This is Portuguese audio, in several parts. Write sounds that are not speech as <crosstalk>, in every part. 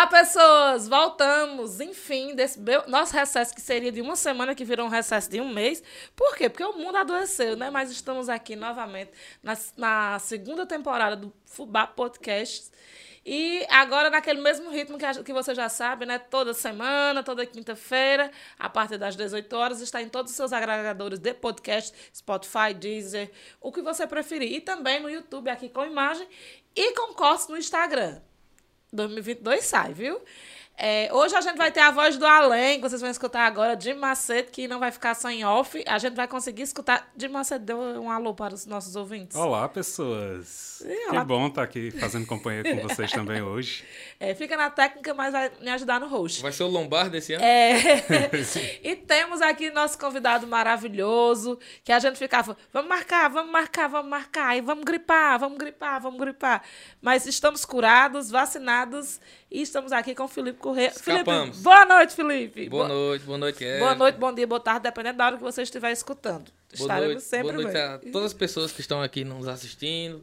Olá, pessoas! Voltamos, enfim, desse nosso recesso que seria de uma semana, que virou um recesso de um mês. Por quê? Porque o mundo adoeceu, né? Mas estamos aqui novamente na, na segunda temporada do Fubá Podcast. E agora, naquele mesmo ritmo que, que você já sabe, né? Toda semana, toda quinta-feira, a partir das 18 horas, está em todos os seus agregadores de podcast, Spotify, Deezer, o que você preferir. E também no YouTube, aqui com imagem, e com cortes no Instagram. 2022 sai, viu? É, hoje a gente vai ter a voz do além, que vocês vão escutar agora, de Macedo, que não vai ficar só em off. A gente vai conseguir escutar. De Macedo, deu um alô para os nossos ouvintes. Olá, pessoas. E, olá. Que bom estar aqui fazendo companhia com vocês também hoje. É, fica na técnica, mas vai me ajudar no host. Vai ser o Lombardo esse ano? É. <laughs> e temos aqui nosso convidado maravilhoso, que a gente ficava, vamos marcar, vamos marcar, vamos marcar, e vamos gripar, vamos gripar, vamos gripar. Mas estamos curados, vacinados e estamos aqui com o Felipe Corrêa. Escapamos. Felipe, boa noite, Felipe. Boa, boa noite, boa noite, é. Boa noite, bom dia, boa tarde, dependendo da hora que você estiver escutando. Boa Estaremos noite, sempre boa noite bem. a todas as pessoas que estão aqui nos assistindo.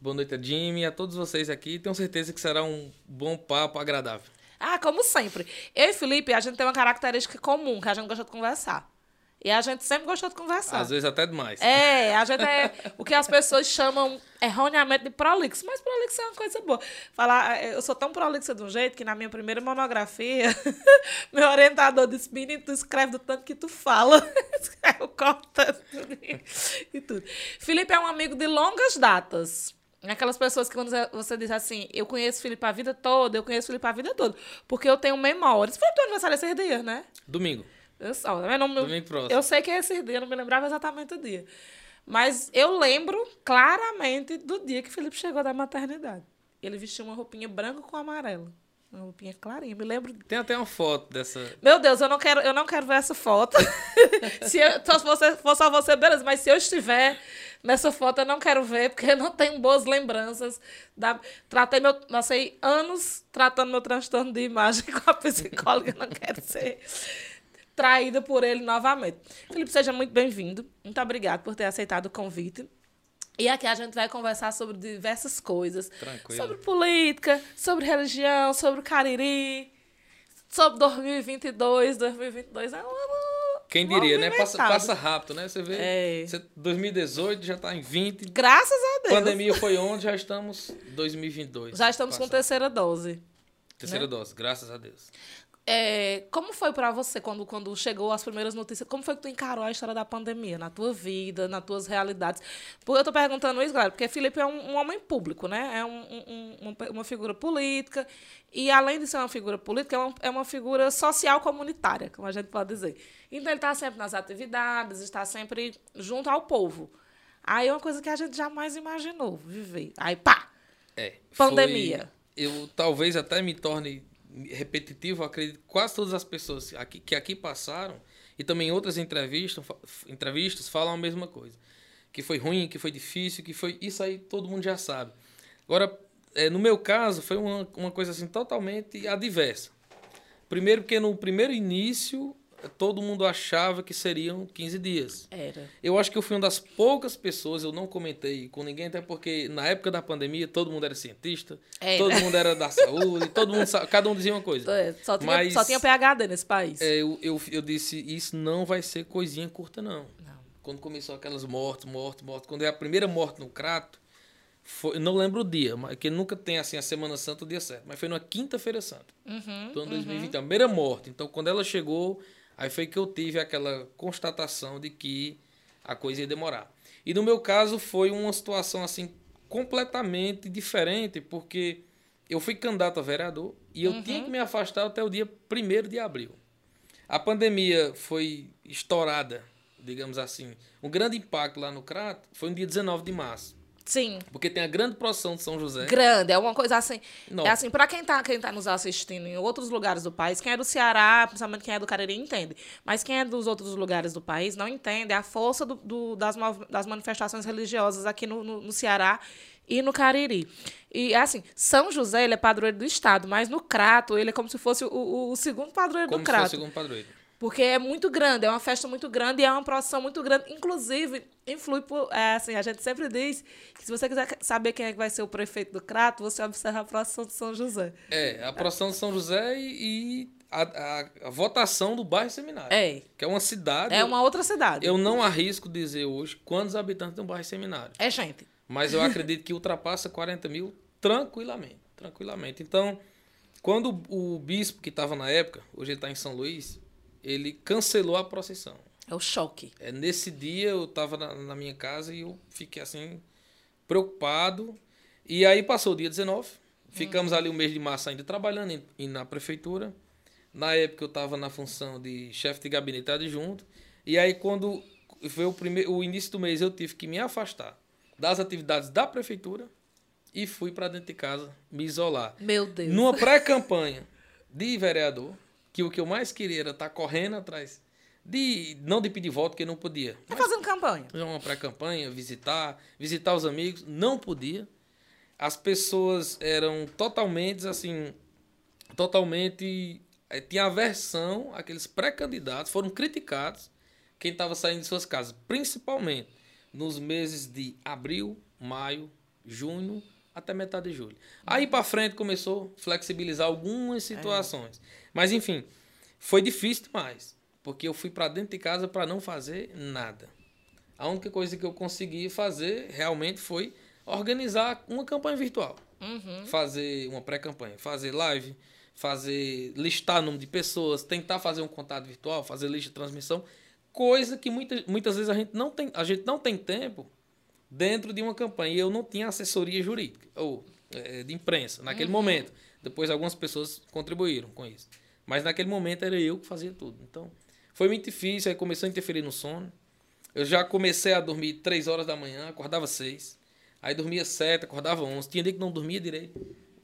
Boa noite a Jimmy, a todos vocês aqui. Tenho certeza que será um bom papo agradável. Ah, como sempre. Eu e Felipe, a gente tem uma característica comum, que a gente gosta de conversar. E a gente sempre gostou de conversar. Às vezes até demais. É, a gente é o que as pessoas chamam erroneamente de prolixo. Mas prolixo é uma coisa boa. Falar, eu sou tão prolixa de um jeito que na minha primeira monografia, <laughs> meu orientador disse: Menino, tu escreve do tanto que tu fala. <laughs> eu corto e tudo. Felipe é um amigo de longas datas. Aquelas pessoas que quando você diz assim, eu conheço o Felipe a vida toda, eu conheço o Felipe a vida toda. Porque eu tenho memórias. Foi teu aniversário esses dias, né? Domingo. Eu, ó, eu, não, Domingo próximo. eu sei que é esse dia, eu não me lembrava exatamente o dia. Mas eu lembro claramente do dia que Felipe chegou da maternidade. Ele vestiu uma roupinha branca com amarelo. Uma roupinha clarinha, me lembro. Tem até uma foto dessa. Meu Deus, eu não quero, eu não quero ver essa foto. <laughs> se eu, se você, for só você, beleza, mas se eu estiver nessa foto, eu não quero ver, porque eu não tenho boas lembranças. Da, tratei meu. Passei anos tratando meu transtorno de imagem <laughs> com a psicóloga, não quero ser traída por ele novamente. Felipe, seja muito bem-vindo. Muito obrigado por ter aceitado o convite. E aqui a gente vai conversar sobre diversas coisas. Tranquilo. Sobre política, sobre religião, sobre o Cariri, sobre 2022. 2022 é um quem diria, né? Passa, passa rápido, né? Você vê, é. 2018 já está em 20. Graças a Deus. Pandemia foi onde, já estamos 2022. Já estamos com terceira dose. Terceira né? dose, graças a Deus. É, como foi para você quando, quando chegou as primeiras notícias? Como foi que tu encarou a história da pandemia na tua vida, nas tuas realidades? Porque eu tô perguntando isso, galera, porque Felipe é um, um homem público, né? É um, um, uma, uma, figura política e, além de ser uma figura política, é uma, é uma figura social comunitária, como a gente pode dizer. Então, ele está sempre nas atividades, está sempre junto ao povo. Aí é uma coisa que a gente jamais imaginou viver. Aí, pá! É, pandemia. Foi, eu talvez até me torne repetitivo, acredito quase todas as pessoas aqui, que aqui passaram e também outras entrevistas, entrevistas falam a mesma coisa. Que foi ruim, que foi difícil, que foi. Isso aí todo mundo já sabe. Agora, é, no meu caso, foi uma, uma coisa assim totalmente adversa. Primeiro, porque no primeiro início todo mundo achava que seriam 15 dias. Era. Eu acho que eu fui uma das poucas pessoas, eu não comentei com ninguém, até porque na época da pandemia todo mundo era cientista, era. todo mundo era da saúde, todo mundo, cada um dizia uma coisa. É, só, tinha, Mas, só tinha PHD nesse país. É, eu, eu, eu disse, isso não vai ser coisinha curta, não. não. Quando começou aquelas mortes, mortes, mortes, quando é a primeira morte no Crato, foi, não lembro o dia, mas que nunca tem assim a Semana Santa o dia certo, mas foi numa quinta-feira santa. Uhum, então, em 2020, uhum. a primeira morte. Então, quando ela chegou, Aí foi que eu tive aquela constatação de que a coisa ia demorar. E no meu caso foi uma situação assim completamente diferente, porque eu fui candidato a vereador e eu uhum. tinha que me afastar até o dia 1 de abril. A pandemia foi estourada, digamos assim. Um grande impacto lá no Crato foi no dia 19 de março. Sim. Porque tem a grande procissão de São José. Grande, é uma coisa assim. Não. É assim, para quem tá, quem tá nos assistindo em outros lugares do país, quem é do Ceará, principalmente quem é do Cariri, entende. Mas quem é dos outros lugares do país não entende a força do, do das, das manifestações religiosas aqui no, no, no Ceará e no Cariri. E é assim, São José ele é padroeiro do estado, mas no Crato ele é como se fosse o, o segundo padroeiro como do Crato. Como se fosse o segundo padroeiro. Porque é muito grande, é uma festa muito grande e é uma procissão muito grande. Inclusive, influi por. É, assim, a gente sempre diz que se você quiser saber quem é que vai ser o prefeito do Crato, você observa a procissão de São José. É, a procissão de São José e, e a, a, a, votação do bairro Seminário. É. Que é uma cidade. É uma outra cidade. Eu não arrisco dizer hoje quantos habitantes tem o bairro Seminário. É gente. Mas eu acredito que ultrapassa 40 mil tranquilamente. Tranquilamente. Então, quando o bispo que estava na época, hoje ele está em São Luís, ele cancelou a procissão. É o choque. É, nesse dia eu estava na, na, minha casa e eu fiquei assim, preocupado. E aí passou o dia 19, ficamos ali o mês de março ainda trabalhando em, em, na prefeitura. Na época eu estava na função de chefe de gabinete adjunto. E aí quando foi o, primeiro, o início do mês eu tive que me afastar das atividades da prefeitura e fui para dentro de casa me isolar. Meu Deus. Numa <laughs> pré-campanha de vereador que o que eu mais queria era estar tá correndo atrás de não de pedir voto porque não podia. Tá fazendo campanha. Uma pré-campanha, visitar, visitar os amigos, não podia. As pessoas eram totalmente assim, totalmente eh, tinha aversão aqueles pré-candidatos, foram criticados quem estava saindo de suas casas, principalmente nos meses de abril, maio, junho até metade de julho. Aí para frente começou a flexibilizar algumas situações. É. Mas enfim, foi difícil demais, porque eu fui para dentro de casa para não fazer nada. A única coisa que eu consegui fazer realmente foi organizar uma campanha virtual. Uhum. Fazer uma pré-campanha, fazer live, fazer listar número de pessoas, tentar fazer um contato virtual, fazer lista de transmissão, coisa que muitas, muitas vezes a gente não tem, a gente não tem tempo dentro de uma campanha. E eu não tinha assessoria jurídica ou é, de imprensa naquele uhum. momento. Depois algumas pessoas contribuíram com isso. Mas naquele momento era eu que fazia tudo. Então foi muito difícil, aí começou a interferir no sono. Eu já comecei a dormir 3 horas da manhã, acordava 6. Aí dormia 7, acordava 11. Tinha dia que não dormia direito.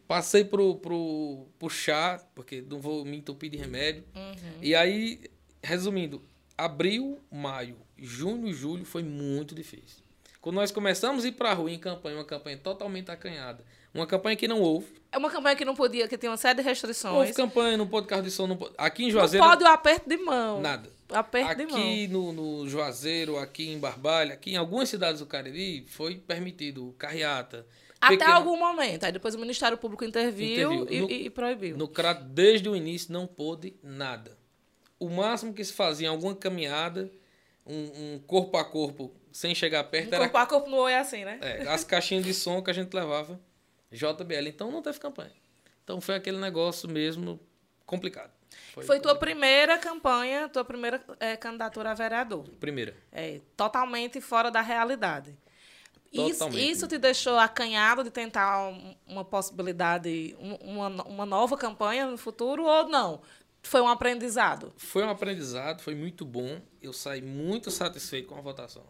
Passei pro, pro, pro chá, porque não vou me entupir de remédio. Uhum. E aí, resumindo, abril, maio, junho e julho foi muito difícil. Quando nós começamos a ir para a rua em campanha, uma campanha totalmente acanhada, uma campanha que não houve. É uma campanha que não podia, que tem uma série de restrições. Houve campanha, não pode carro de som, não pode... Aqui em Juazeiro... Não pode o aperto de mão. Nada. Aperto aqui de mão. Aqui no, no Juazeiro, aqui em Barbalha, aqui em algumas cidades do Cariri, foi permitido carreata. Até pequeno... algum momento. Aí depois o Ministério Público interviu, interviu. No, e, e, proibiu. No CRAT, desde o início, não pôde nada. O máximo que se fazia alguma caminhada, um, um corpo a corpo sem chegar perto. Era... corpo a corpo no oi é assim, né? É, as caixinhas de som que a gente levava, JBL. Então não teve campanha. Então foi aquele negócio mesmo complicado. Foi, foi tua primeira campanha, tua primeira é, candidatura a vereador. Primeira. É, totalmente fora da realidade. Isso, isso te deixou acanhado de tentar uma possibilidade, uma, uma nova campanha no futuro ou não? Foi um aprendizado? Foi um aprendizado, foi muito bom. Eu saí muito satisfeito com a votação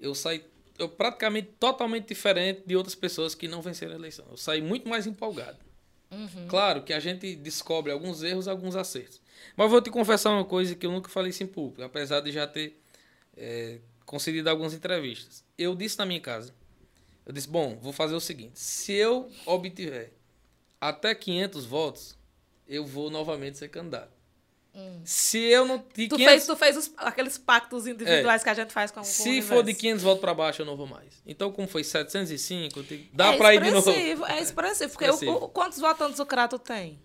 eu saí eu praticamente totalmente diferente de outras pessoas que não venceram a eleição. Eu saí muito mais empolgado. Uhum. Claro que a gente descobre alguns erros, alguns acertos. Mas vou te confessar uma coisa que eu nunca falei isso em público, apesar de já ter é, concedido algumas entrevistas. Eu disse na minha casa, eu disse, bom, vou fazer o seguinte, se eu obtiver até 500 votos, eu vou novamente ser candidato. Hum. Se eu não. De tu 500... fez, tu fez os, aqueles pactos individuais é. que a gente faz com, com Se for de 500 votos para baixo, eu não vou mais. Então, como foi 705, dá é para ir de novo. É expressivo. Porque expressivo. O, o, quantos votantes o Crato tem?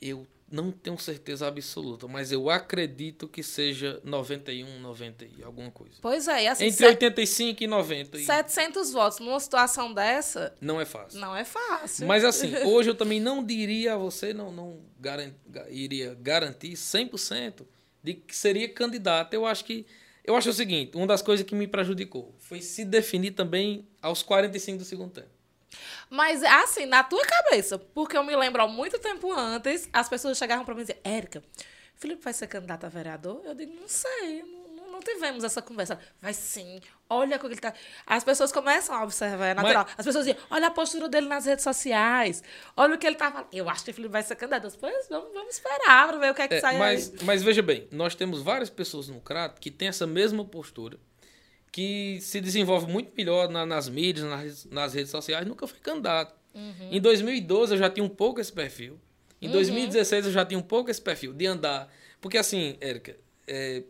Eu não tenho certeza absoluta, mas eu acredito que seja 91, 90 e alguma coisa. Pois é, assim, Entre 85 e 90. 700 votos numa situação dessa... Não é fácil. Não é fácil. Mas assim, <laughs> hoje eu também não diria a você, não, não garant, iria garantir 100% de que seria candidato. Eu acho que... Eu acho o seguinte, uma das coisas que me prejudicou foi se definir também aos 45 do segundo tempo. Mas, assim, na tua cabeça, porque eu me lembro há muito tempo antes, as pessoas chegavam para mim e diziam, Érica, Felipe vai ser candidato a vereador? Eu digo, não sei, não, não tivemos essa conversa. Vai sim, olha como ele tá. As pessoas começam a observar, é natural. Mas... As pessoas dizem, olha a postura dele nas redes sociais, olha o que ele tá falando. Eu acho que o Felipe vai ser candidato. Depois vamos, vamos esperar para ver o que é que é, sai mas, aí. Mas veja bem, nós temos várias pessoas no Crato que têm essa mesma postura que se desenvolve muito melhor na, nas mídias, nas, nas, redes sociais, nunca foi candidato. Uhum. Em 2012 eu já tinha um pouco esse perfil. Em uhum. 2016 eu já tinha um pouco esse perfil de andar Porque assim, Érica. É,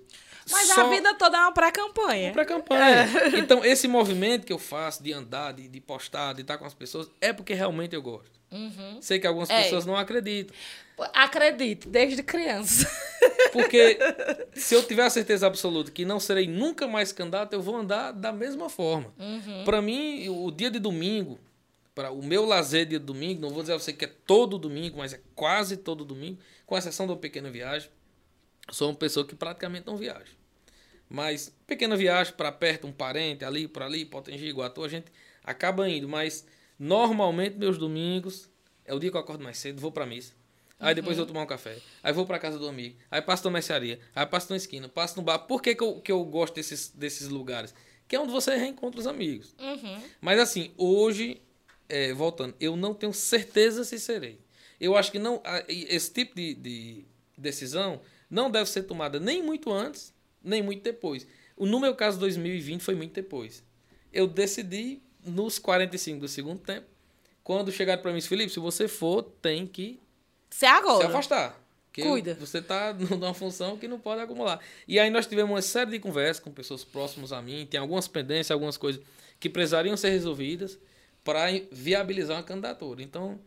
Mas só... a vida toda é uma pré-campanha. Uma pré-campanha. É. Então, esse movimento que eu faço de andar, de, de postar, de estar com as pessoas, é porque realmente eu gosto. Uhum. Sei que algumas é. pessoas não acreditam. Acredite, desde criança. <laughs> Porque se eu tiver a certeza absoluta que não serei nunca mais candidato, eu vou andar da mesma forma. Uhum. Para mim, o dia de domingo, para o meu lazer de domingo, não vou dizer a você que é todo domingo, mas é quase todo domingo, com exceção de uma pequena viagem. Sou uma pessoa que praticamente não viaja. Mas pequena viagem para perto, um parente, ali, por ali, Potengi, Iguatu, a gente acaba indo. Mas normalmente meus domingos é o dia que eu acordo mais cedo, vou para missa. Aí depois uhum. eu tomar um café. Aí vou para casa do amigo. Aí passo na mercearia. Aí passo na esquina. Passo no bar. Por que, que, eu, que eu gosto desses, desses lugares? Que é onde você reencontra os amigos. Uhum. Mas assim, hoje, é, voltando, eu não tenho certeza se serei. Eu acho que não esse tipo de, de decisão não deve ser tomada nem muito antes, nem muito depois. No meu caso, 2020 foi muito depois. Eu decidi nos 45 do segundo tempo, quando chegaram para mim, Felipe, se você for, tem que se agora. Se afastar. Cuida. Você está <laughs> numa função que não pode acumular. E aí nós tivemos uma série de conversas com pessoas próximas a mim, tem algumas pendências, algumas coisas que precisariam ser resolvidas para viabilizar uma candidatura. Então,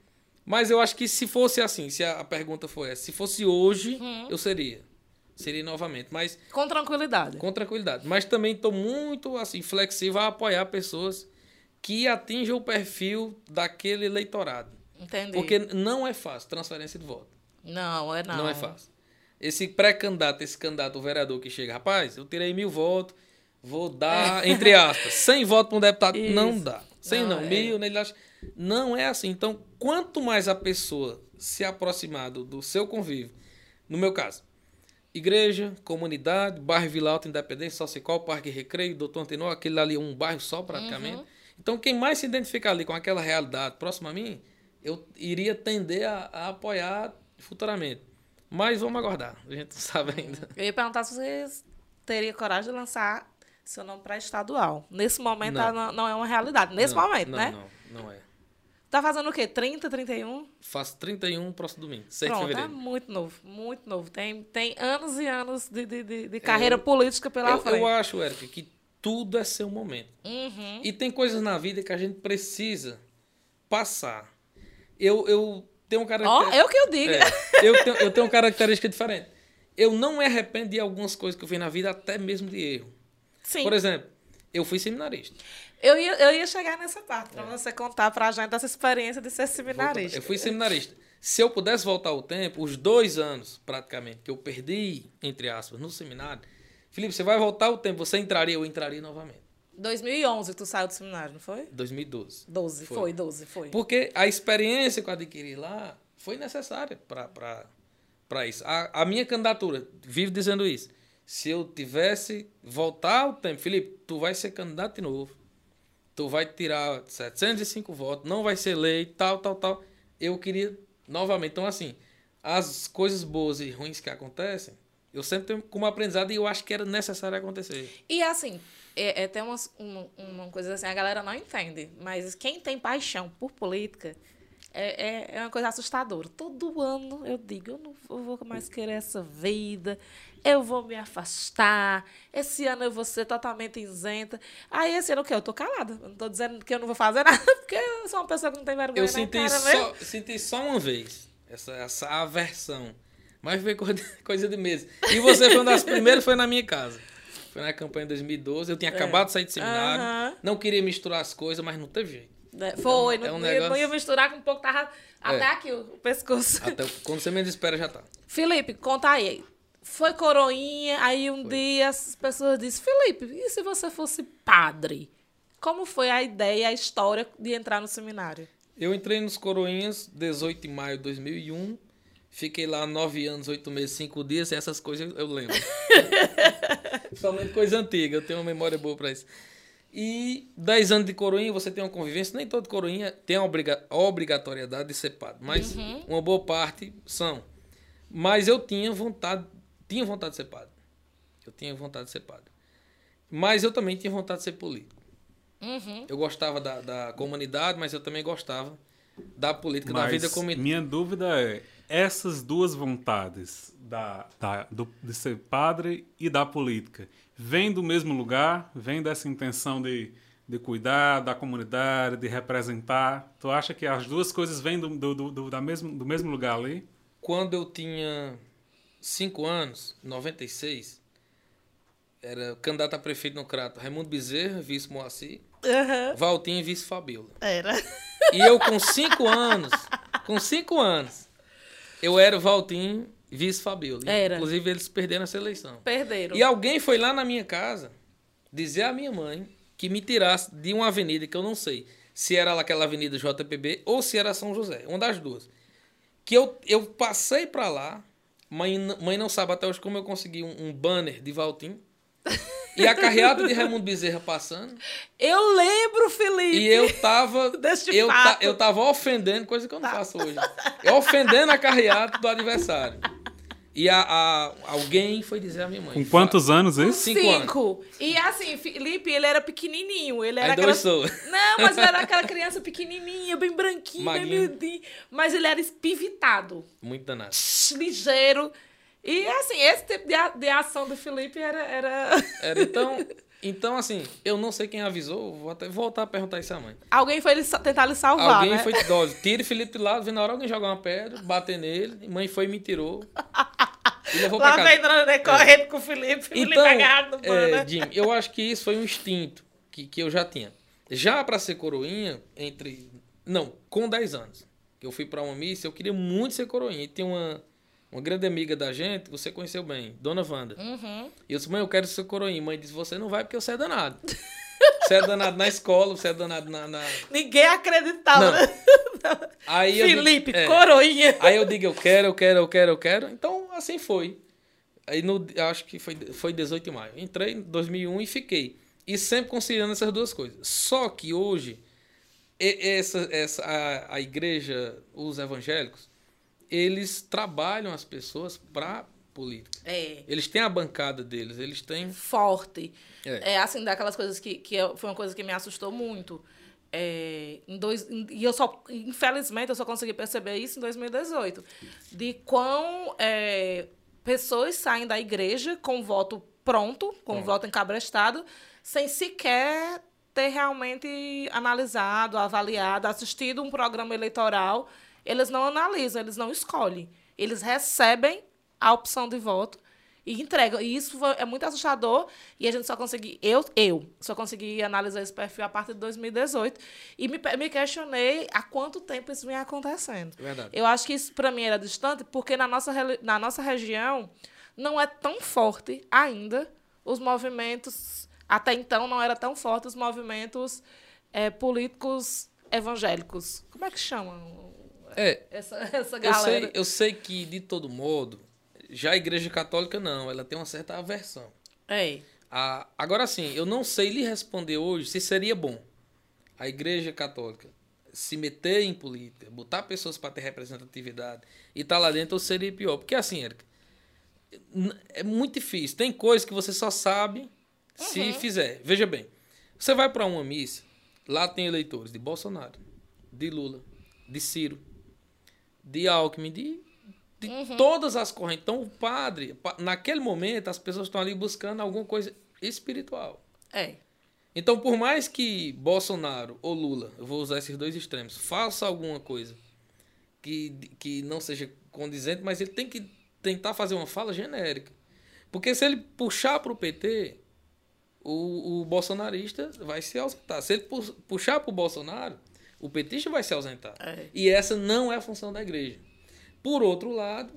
mas eu acho que se fosse assim, se a, pergunta for essa, se fosse hoje, hum. eu seria. Seria novamente, mas com tranquilidade. Com tranquilidade, mas também estou muito assim flexível a apoiar pessoas que atinjam o perfil daquele eleitorado. Entendi. Porque não é fácil transferência de voto. Não, é não. Não é fácil. Esse pré-candidato, esse candidato, o vereador que chega, rapaz, eu tirei mil votos, vou dar, é. entre aspas, 100 votos para um deputado. Isso. Não dá. 100 não, não é. mil, acha. Não é assim. Então, quanto mais a pessoa se aproximar do, do seu convívio, no meu caso, igreja, comunidade, bairro Vila Alta Independência, Socical, Parque Recreio, Doutor Antenor, aquele ali é um bairro só praticamente. Uhum. Então, quem mais se identificar ali com aquela realidade próxima a mim, eu iria tender a, a, apoiar futuramente. Mas vamos aguardar, a gente não <laughs> sabe ainda. Eu ia perguntar se você teria coragem de lançar seu nome para estadual. Nesse momento não. não, não é uma realidade. Nesse não, momento, não, né? Não, não é. Tá fazendo o quê? 30, 31? Faço 31 próximo domingo, 6 Pronto, de fevereiro. É muito novo, muito novo. Tem, tem anos e anos de, de, de, de carreira eu, política pela eu, frente. Eu acho, Eric, que tudo é seu momento. Uhum. E tem coisas na vida que a gente precisa passar eu, eu tenho um característica. Ó, oh, eu que eu digo. É, eu, tenho, eu tenho uma característica diferente. Eu não me arrependo de algumas coisas que eu fiz na vida, até mesmo de erro. Sim. Por exemplo, eu fui seminarista. Eu ia, eu ia chegar nessa parte, para é. você contar para a gente essa experiência de ser seminarista. Eu fui seminarista. Se eu pudesse voltar o tempo, os dois anos, praticamente, que eu perdi, entre aspas, no seminário, Felipe, você vai voltar o tempo, você entraria, eu entraria novamente. 2011 tu saiu do seminário, não foi? 2012. 12, foi, foi 12, foi. Porque a experiência que eu adquiri lá foi necessária para isso. A, a minha candidatura, vivo dizendo isso. Se eu tivesse voltar ao tempo, Felipe, tu vai ser candidato de novo. Tu vai tirar 705 votos, não vai ser lei, tal, tal, tal. Eu queria novamente. Então, assim, as coisas boas e ruins que acontecem, eu sempre tenho como aprendizado e eu acho que era necessário acontecer. E assim, é, é tem umas, uma, uma coisa assim, a galera não entende, mas quem tem paixão por política é, é, é uma coisa assustadora. Todo ano eu digo, eu não vou mais querer essa vida, eu vou me afastar, esse ano eu vou ser totalmente isenta. Aí esse ano o quê? Eu tô calada. Eu não tô dizendo que eu não vou fazer <laughs> nada, porque eu sou uma pessoa que não tem vergonha eu senti cara só, senti só uma vez essa, essa aversão. Mas foi <laughs> coisa de meses. E você foi uma das primeiras, foi na minha casa. Foi na campanha de 2012. Eu tinha é. acabado de sair de seminário. Uh -huh. Não queria misturar as coisas, mas não teve jeito. É, foi, então, não, é um negócio... não ia misturar com um pouco, tava até é. aqui o pescoço. Até quando você menos espera, já tá. Felipe, conta aí. Foi coroinha, aí um foi. dia as pessoas disseram, Felipe, e se você fosse padre? Como foi a ideia, a história de entrar no seminário? Eu entrei nos Coroinhas 18 de maio de 2001. Fiquei lá nove anos, oito meses, cinco dias, essas coisas eu lembro. <laughs> Principalmente coisa antiga, eu tenho uma memória boa para isso. E dez anos de coroinha, você tem uma convivência, nem todo coroinha tem a, obriga obrigatoriedade de ser padre, mas uhum. uma boa parte são. Mas eu tinha vontade, tinha vontade de ser padre. Eu tinha vontade de ser padre. Mas eu também tinha vontade de ser político. Uhum. Eu gostava da, da comunidade, mas eu também gostava da política, mas da vida comunitária. Minha dúvida é essas duas vontades da, da, do, de ser padre e da política vêm do mesmo lugar? Vem dessa intenção de, de cuidar da comunidade, de representar? Tu acha que as duas coisas vêm do, do, do, da mesmo, do mesmo lugar ali? Quando eu tinha cinco anos, 96, era candidato a prefeito no Crato, Raimundo Bezerra, vice Moacir, uhum. Valtinho e vice Fabiola. Era. E eu com cinco anos, com cinco anos, eu era o Valtinho vice Fabiola. Era. Inclusive eles perderam essa eleição. Perderam. E alguém foi lá na minha casa dizer à minha mãe que me tirasse de uma avenida que eu não sei se era aquela avenida JPB ou se era São José, uma das duas. Que eu, eu passei para lá, mãe, mãe não sabe até hoje como eu consegui um, um banner de Valtinho <laughs> e a carreata de Raimundo Bezerra passando. Eu lembro, Felipe. E eu tava. Deste eu, ta, eu tava ofendendo, coisa que eu não tá. faço hoje. Eu ofendendo a carreata do adversário. E a, a, alguém foi dizer à minha mãe. Com quantos anos isso? Cinco. Cinco. Anos. E assim, Felipe, ele era pequenininho. Ele era Aí aquela... sou. Não, mas ele era <laughs> aquela criança pequenininha, bem branquinha, bem miudinho. Mas ele era espivitado. Muito danado. Ligeiro. E assim, esse tipo de, a, de ação do Felipe era, era. <laughs> Era então. Então, assim, eu não sei quem avisou, vou até voltar a perguntar isso à mãe. Alguém foi ele, tentar lhe salvar, Alguém né? foi, ó, tira o Felipe de lado, vendo na hora alguém jogar uma pedra, bater nele, e mãe foi e me tirou. E levou Lá pra casa. Vem correndo é. com o Felipe, então, Felipe agarrado no é, né? Eu acho que isso foi um instinto que, que eu já tinha. Já para ser coroinha, entre... Não, com 10 anos, que eu fui para uma missa, eu queria muito ser coroinha. E tem uma uma grande amiga da gente, você conheceu bem, Dona Wanda. Uhum. E eu disse, mãe, eu quero ser coroinha. Mãe disse, você não vai porque você é danado. <laughs> você é danado na escola, você é danado na... na... Ninguém acreditava. Não. <laughs> Aí Felipe, digo, é. coroinha. Aí eu digo, eu quero, eu quero, eu quero, eu quero. Então, assim foi. Aí, no, acho que foi, foi 18 de maio. Entrei em 2001 e fiquei. E sempre conciliando essas duas coisas. Só que hoje, essa, essa, a, a igreja, os evangélicos, eles trabalham as pessoas para política. É. Eles têm a bancada deles, eles têm. Forte. É, é assim, daquelas coisas que, que foi uma coisa que me assustou muito. É, em dois, e eu só, infelizmente, eu só consegui perceber isso em 2018. De quão é, pessoas saem da igreja com voto pronto, com Pronto. voto encabrestado, sem sequer ter realmente analisado, avaliado, assistido um programa eleitoral eles não analisam, eles não escolhem. Eles recebem a opção de voto e entregam. E isso é muito assustador. E a gente só consegui. Eu, eu só consegui analisar esse perfil a partir de 2018. E me, me questionei há quanto tempo isso vem acontecendo. Verdade. Eu acho que isso, para mim, era distante, porque na nossa, na nossa região não é tão forte ainda os movimentos. Até então não era tão forte os movimentos é, políticos evangélicos. Como é que chamam? É. Essa, <laughs> essa galera. Eu sei, eu sei que, de todo modo, já a Igreja Católica não, ela tem uma certa aversão. É. A, agora sim, eu não sei lhe responder hoje se seria bom a Igreja Católica se meter em política, botar pessoas para ter representatividade e estar tá lá dentro, ou seria pior. Porque assim, Erika, é muito difícil. Tem coisas que você só sabe uhum. se fizer. Veja bem, você vai para uma missa, lá tem eleitores de Bolsonaro, de Lula, de Ciro, de Alckmin, de, de uhum. todas as correntes. Então, o padre, naquele momento, as pessoas estão ali buscando alguma coisa espiritual. É. Então, por mais que Bolsonaro ou Lula, eu vou usar esses dois extremos, faça alguma coisa que, que não seja condizente, mas ele tem que tentar fazer uma fala genérica. Porque se ele puxar para o PT, o bolsonarista vai se ausentar. Se ele puxar para o Bolsonaro, o petista vai se ausentar. É. E essa não é a função da igreja. Por outro lado,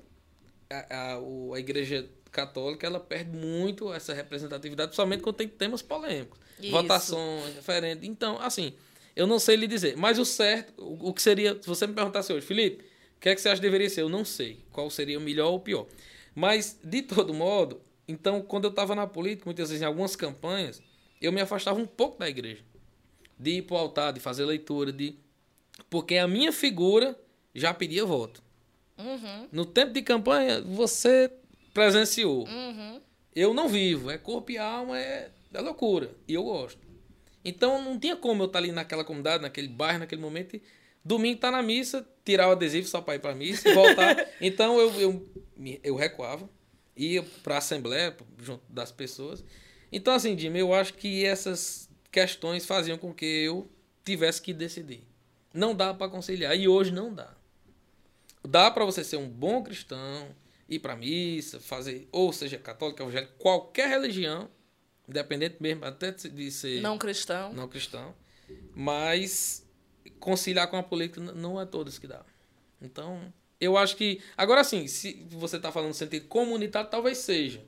a, a, a igreja católica ela perde muito essa representatividade, principalmente quando tem temas polêmicos. Isso. Votações, referendo. Então, assim, eu não sei lhe dizer. Mas o certo, o, o, que seria, se você me perguntasse hoje, Felipe, o que é que você acha que deveria ser? Eu não sei qual seria o melhor ou o pior. Mas, de todo modo, então, quando eu estava na política, muitas vezes em algumas campanhas, eu me afastava um pouco da igreja de ir para o altar, de fazer leitura, de. Porque a minha figura já pedia voto. Uhum. No tempo de campanha, você presenciou. Uhum. Eu não vivo, é corpo e alma, é, é loucura. E eu gosto. Então não tinha como eu estar ali naquela comunidade, naquele bairro, naquele momento, Domingo tá na missa, tirar o adesivo só para ir para missa e voltar. <laughs> então eu, eu, eu recuava, ia para a assembleia junto das pessoas. Então assim, Jimmy, eu acho que essas questões faziam com que eu tivesse que decidir. Não dá para conciliar e hoje não dá. Dá para você ser um bom cristão, ir para missa, fazer, ou seja, católico, evangélico, qualquer religião, independente mesmo até de ser não cristão. Não cristão. Mas conciliar com a política não é todos que dá. Então, eu acho que agora sim, se você está falando no sentido comunitário, talvez seja.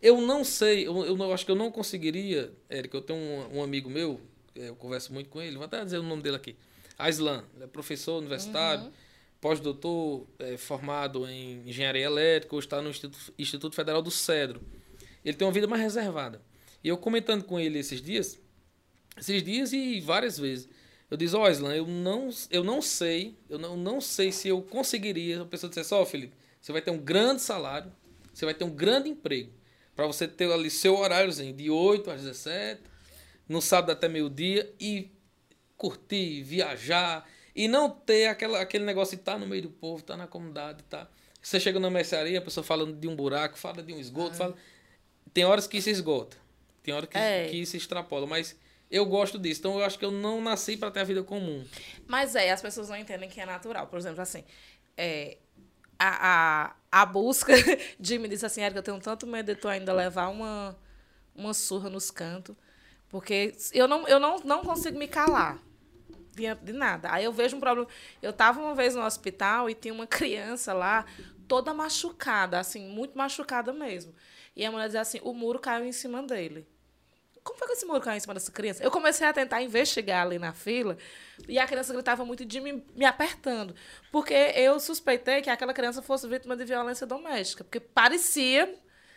Eu não sei, eu, eu acho que eu não conseguiria, Érico, eu tenho um, um amigo meu, eu converso muito com ele, vou até dizer o nome dele aqui. Aislan, ele é professor universitário. Uhum pós-doutor é, formado em engenharia elétrica, ou está no Instituto, Instituto Federal do Cedro. Ele tem uma vida mais reservada. E eu comentando com ele esses dias, esses dias e várias vezes, eu disse, ó, oh, Islan, eu não, eu não sei, eu não, não sei se eu conseguiria. A pessoa dissesse, ó, oh, Felipe, você vai ter um grande salário, você vai ter um grande emprego, para você ter ali seu horáriozinho de 8 às 17, no sábado até meio-dia, e curtir, viajar, e não ter aquela, aquele negócio de estar tá no meio do povo, estar tá na comunidade, tá. Você chega na mercearia, a pessoa fala de um buraco, fala de um esgoto, ah. fala. Tem horas que se esgota. Tem horas que, é. que se extrapola. Mas eu gosto disso. Então eu acho que eu não nasci para ter a vida comum. Mas é, as pessoas não entendem que é natural. Por exemplo, assim, é, a, a, a busca <laughs> de me disse assim, Erika, eu tenho tanto medo de tu ainda levar uma, uma surra nos cantos. Porque eu não, eu não, não consigo me calar diante de nada. Aí eu vejo um problema. Eu estava uma vez no hospital e tinha uma criança lá, toda machucada, assim, muito machucada mesmo. E a mulher dizia assim: o muro caiu em cima dele. Como foi que esse muro caiu em cima dessa criança? Eu comecei a tentar investigar ali na fila e a criança gritava muito de me, me apertando. Porque eu suspeitei que aquela criança fosse vítima de violência doméstica. Porque parecia,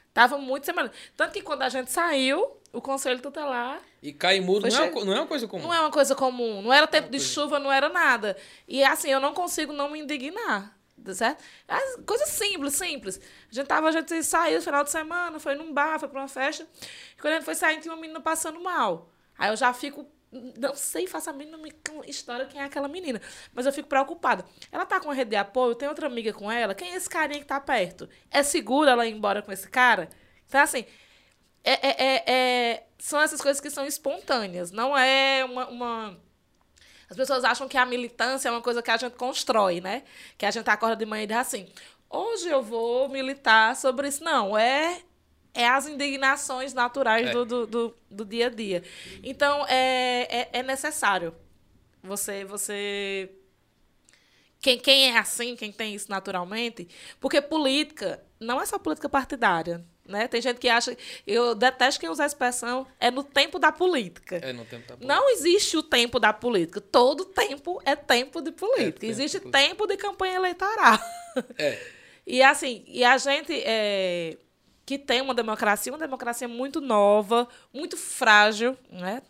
estava muito semelhante. Tanto que quando a gente saiu, o conselho tutelar. E cair muro não, é, não é uma coisa comum. Não é uma coisa comum. Não era tempo de chuva, não era nada. E assim, eu não consigo não me indignar. Certo? É coisa simples, simples. A gente, tava, a gente saiu no final de semana, foi num bar, foi pra uma festa. E quando a gente foi sair, tinha uma menina passando mal. Aí eu já fico. Não sei, faço a mínima história quem é aquela menina. Mas eu fico preocupada. Ela tá com uma rede de apoio, tem outra amiga com ela. Quem é esse carinha que tá perto? É seguro ela ir embora com esse cara? Então, assim, é, é, é, é, são essas coisas que são espontâneas. Não é uma, uma, As pessoas acham que a militância é uma coisa que a gente constrói, né? Que a gente acorda de manhã e diz assim: hoje eu vou militar sobre isso. Não, é. É as indignações naturais é. do, do, do, do, dia a dia. Então, é, é, é necessário você, você quem, quem é assim, quem tem isso naturalmente, porque política não é só política partidária. Né? Tem gente que acha. Eu detesto quem usa a expressão é no tempo da política. É no tempo da política. Não existe o tempo da política. Todo tempo é tempo de política. É existe tempo, tempo de campanha eleitoral. É. <laughs> e assim, e a gente é, que tem uma democracia, uma democracia muito nova, muito frágil, né?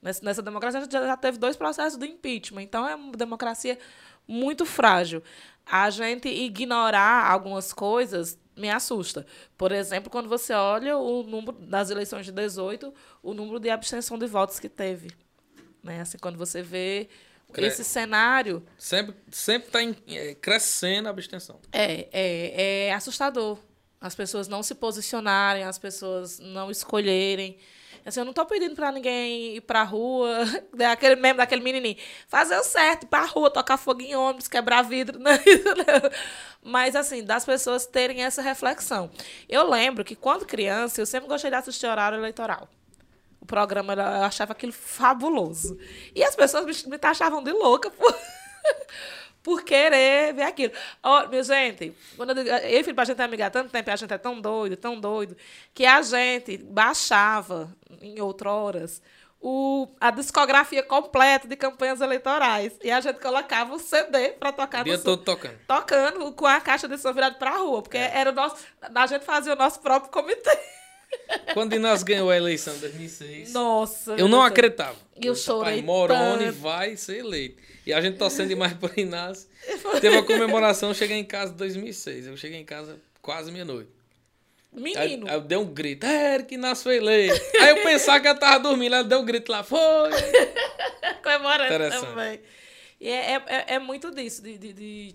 Nessa, nessa democracia a gente já teve dois processos de impeachment. Então é uma democracia muito frágil. A gente ignorar algumas coisas me assusta. Por exemplo, quando você olha o número das eleições de 18, o número de abstenção de votos que teve. Né? Assim, quando você vê Cre... esse cenário. Sempre sempre está é, crescendo a abstenção. É, é, é assustador. As pessoas não se posicionarem, as pessoas não escolherem. Assim, eu não estou pedindo para ninguém ir para a rua, <laughs> daquele mesmo daquele menininho, fazer o certo, ir para a rua, tocar fogo em ônibus, quebrar vidro, <laughs> não. Mas, assim, das pessoas terem essa reflexão. Eu lembro que, quando criança, eu sempre gostei de assistir horário eleitoral. O programa, eu achava aquilo fabuloso. E as pessoas me, me taxavam de louca por, <laughs> por querer ver aquilo. Ó, oh, minha gente, quando eu, eu e Felipe, a gente é amiga há tanto tempo, a gente é tão doido, tão doido, que a gente baixava, em outroras, o, a discografia completa de campanhas eleitorais. E a gente colocava o CD para tocar. O dia todo tocando. Tocando com a caixa de som virada para a rua, porque é. era o nosso, a gente fazia o nosso próprio comitê. Quando Inácio ganhou a eleição em 2006. Nossa. Eu não acreditava. E eu chorei. Moroni tanto. vai ser eleito. E a gente torcendo demais por Inácio. Teve a comemoração, cheguei em casa em 2006. Eu cheguei em casa quase meia-noite. Menino. Aí, aí eu dei um grito, é, Eric Inácio foi eleito. aí eu pensava que eu tava dormindo, ela deu um grito lá, foi. <laughs> Comemorando também. E é, é, é muito disso, de, de, de,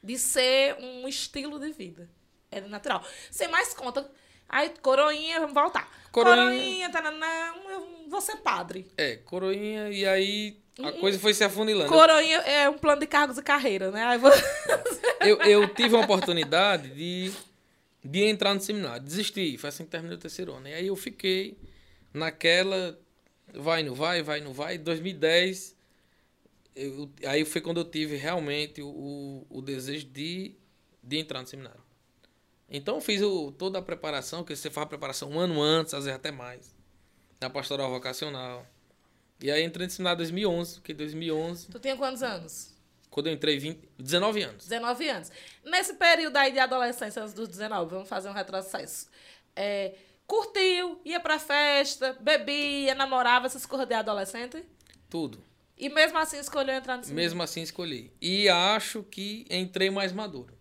de ser um estilo de vida. É natural. Sem mais conta. Aí, coroinha, vamos voltar. Coroinha. Coroinha, taranã, eu vou ser padre. É, coroinha, e aí a coisa foi se afunilando. Coroinha é um plano de cargos e carreira, né? <laughs> Eu, eu tive a oportunidade de, de entrar no seminário. Desisti, foi assim que terminei o terceiro ano. E aí eu fiquei naquela. Vai, não vai, vai, não vai. Em 2010, eu, aí foi quando eu tive realmente o, o desejo de, de entrar no seminário. Então eu fiz o, toda a preparação, que você faz a preparação um ano antes, às vezes até mais. Na pastoral vocacional. E aí entrei no seminário em 2011, porque em 2011, Tu tinha quantos anos? quando eu entrei, 20, 19 anos. 19 anos. Nesse período aí de adolescência, antes dos 19, vamos fazer um retrocesso. É, curtiu, ia pra festa, bebia, namorava, essas coisas de adolescente? Tudo. E mesmo assim escolheu entrar no seminário? Mesmo assim escolhi. E acho que entrei mais maduro.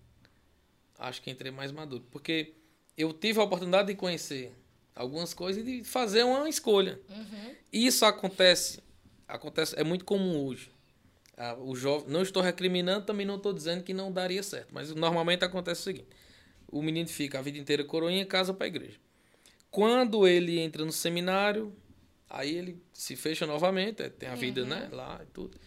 Acho que entrei mais maduro. Porque eu tive a oportunidade de conhecer algumas coisas e de fazer uma escolha. Isso acontece, acontece, é muito comum hoje. Ah, o jovem, não estou recriminando, também não estou dizendo que não daria certo. Mas normalmente acontece o seguinte: o menino fica a vida inteira coroinha, casa para a igreja. Quando ele entra no seminário, aí ele se fecha novamente, é, tem a vida né, lá e tudo.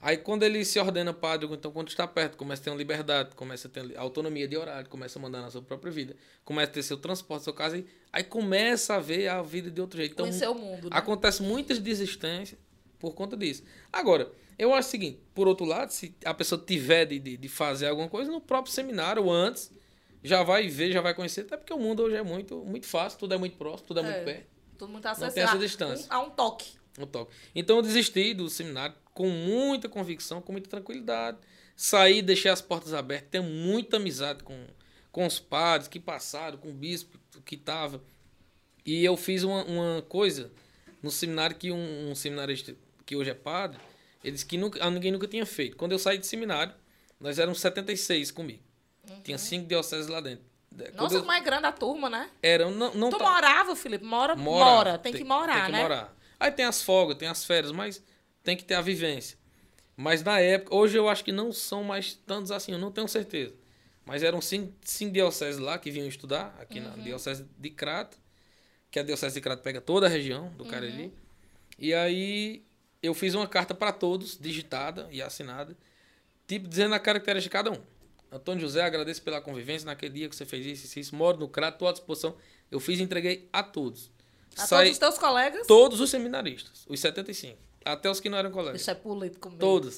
Aí quando ele se ordena padre, então quando está perto, começa a ter uma liberdade, começa a ter autonomia de horário, começa a mandar na sua própria vida, começa a ter seu transporte, sua casa, e aí começa a ver a vida de outro jeito. Então, Conhecer o mundo, né? Acontece muitas desistências por conta disso. Agora, eu acho o seguinte, por outro lado, se a pessoa tiver de, de, de fazer alguma coisa no próprio seminário ou antes, já vai ver, já vai conhecer, até porque o mundo hoje é muito, muito fácil, tudo é muito próximo, tudo é, muito perto. Tudo muito tem acessível. essa Ah, distância. Um, a um toque. Toque. Então eu desisti do seminário com muita convicção, com muita tranquilidade. Saí, deixei as portas abertas, tenho muita amizade com, com os padres que passaram, com o bispo que estava. E eu fiz uma, uma coisa no seminário que um, um seminarista que hoje é padre, ele disse que nunca, ninguém nunca tinha feito. Quando eu saí de seminário, nós éramos 76 comigo. Tinha cinco dioceses lá dentro. Quando Nossa, eu- como é grande a turma, né? era, não, não tu tá- morava, Felipe? Mora, Mora. mora. Tem, que morar, tem que né? morar. Aí tem as folgas, tem as férias, mas tem que ter a vivência. Mas na época, hoje eu acho que não são mais tantos assim, eu não tenho certeza. Mas eram cinco, cinco dioceses lá que vinham estudar, aqui Uhum. na diocese de Crato, que a diocese de Crato pega toda a região Uhum. do Cariri. E aí eu fiz uma carta para todos, digitada e assinada, tipo dizendo a característica de cada um. Antônio José, agradeço pela convivência naquele dia que você fez isso, isso, isso. Moro no Crato, estou à disposição. Eu fiz e entreguei a todos. A Sai- todos os teus colegas? Todos os seminaristas, os 75. Até os que não eram colegas. Isso é político mesmo. Todos.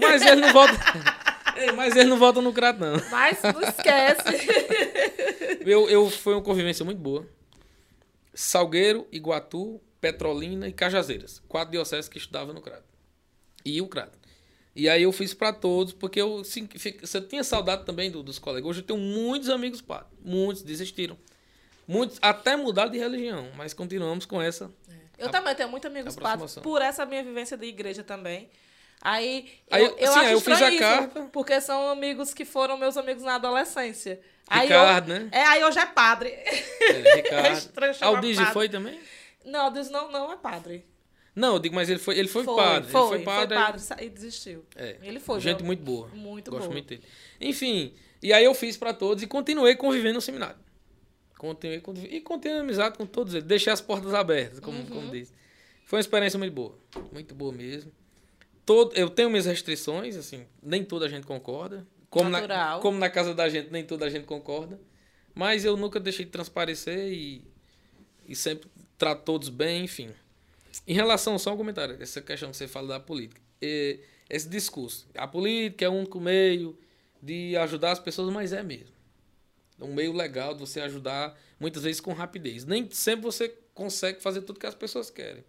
Mas eles não voltam. <laughs> Ei, Mas eles não voltam no crato, não. Mas não esquece. <laughs> Eu, eu, foi uma convivência muito boa. Salgueiro, Iguatu, Petrolina e Cajazeiras. Quatro dioceses que estudavam no crato. E o crato. E aí eu fiz para todos, porque eu sim, fico- você tinha saudade também do- dos colegas. Hoje eu tenho muitos amigos padres. Muitos desistiram. Muitos até mudaram de religião, mas continuamos com essa. Eu também tenho muitos amigos padres, por essa minha vivência de igreja também. Aí, Aí, eu, eu assim, acho aí eu fiz a isso, carta. porque são amigos que foram meus amigos na adolescência. Aí Ricardo, eu, né? É, aí hoje é padre. É, <laughs> Ricardo. Aldísio padre. foi também? Não, Deus não, não é padre. Não, eu digo, mas ele foi, ele foi, Foi, padre. foi, ele foi padre. aí- sa- e desistiu. É. Ele foi. Gente meu- muito boa. Muito Gosto boa. muito dele. Enfim, e aí eu fiz pra todos e continuei convivendo no seminário. Continuei conviv- e continuei amizade com todos eles. Deixei as portas abertas, como, Uhum. como diz. Foi uma experiência muito boa. Muito boa mesmo. Todo, eu tenho minhas restrições, assim, nem toda a gente concorda. Como na, Natural. como na casa da gente, nem toda a gente concorda. Mas eu nunca deixei de transparecer e, e sempre trato todos bem, enfim. Em relação, só um comentário, essa questão que você fala da política. Esse discurso. A política é o único meio de ajudar as pessoas, mas é mesmo. É um meio legal de você ajudar, muitas vezes com rapidez. Nem sempre você consegue fazer tudo que as pessoas querem.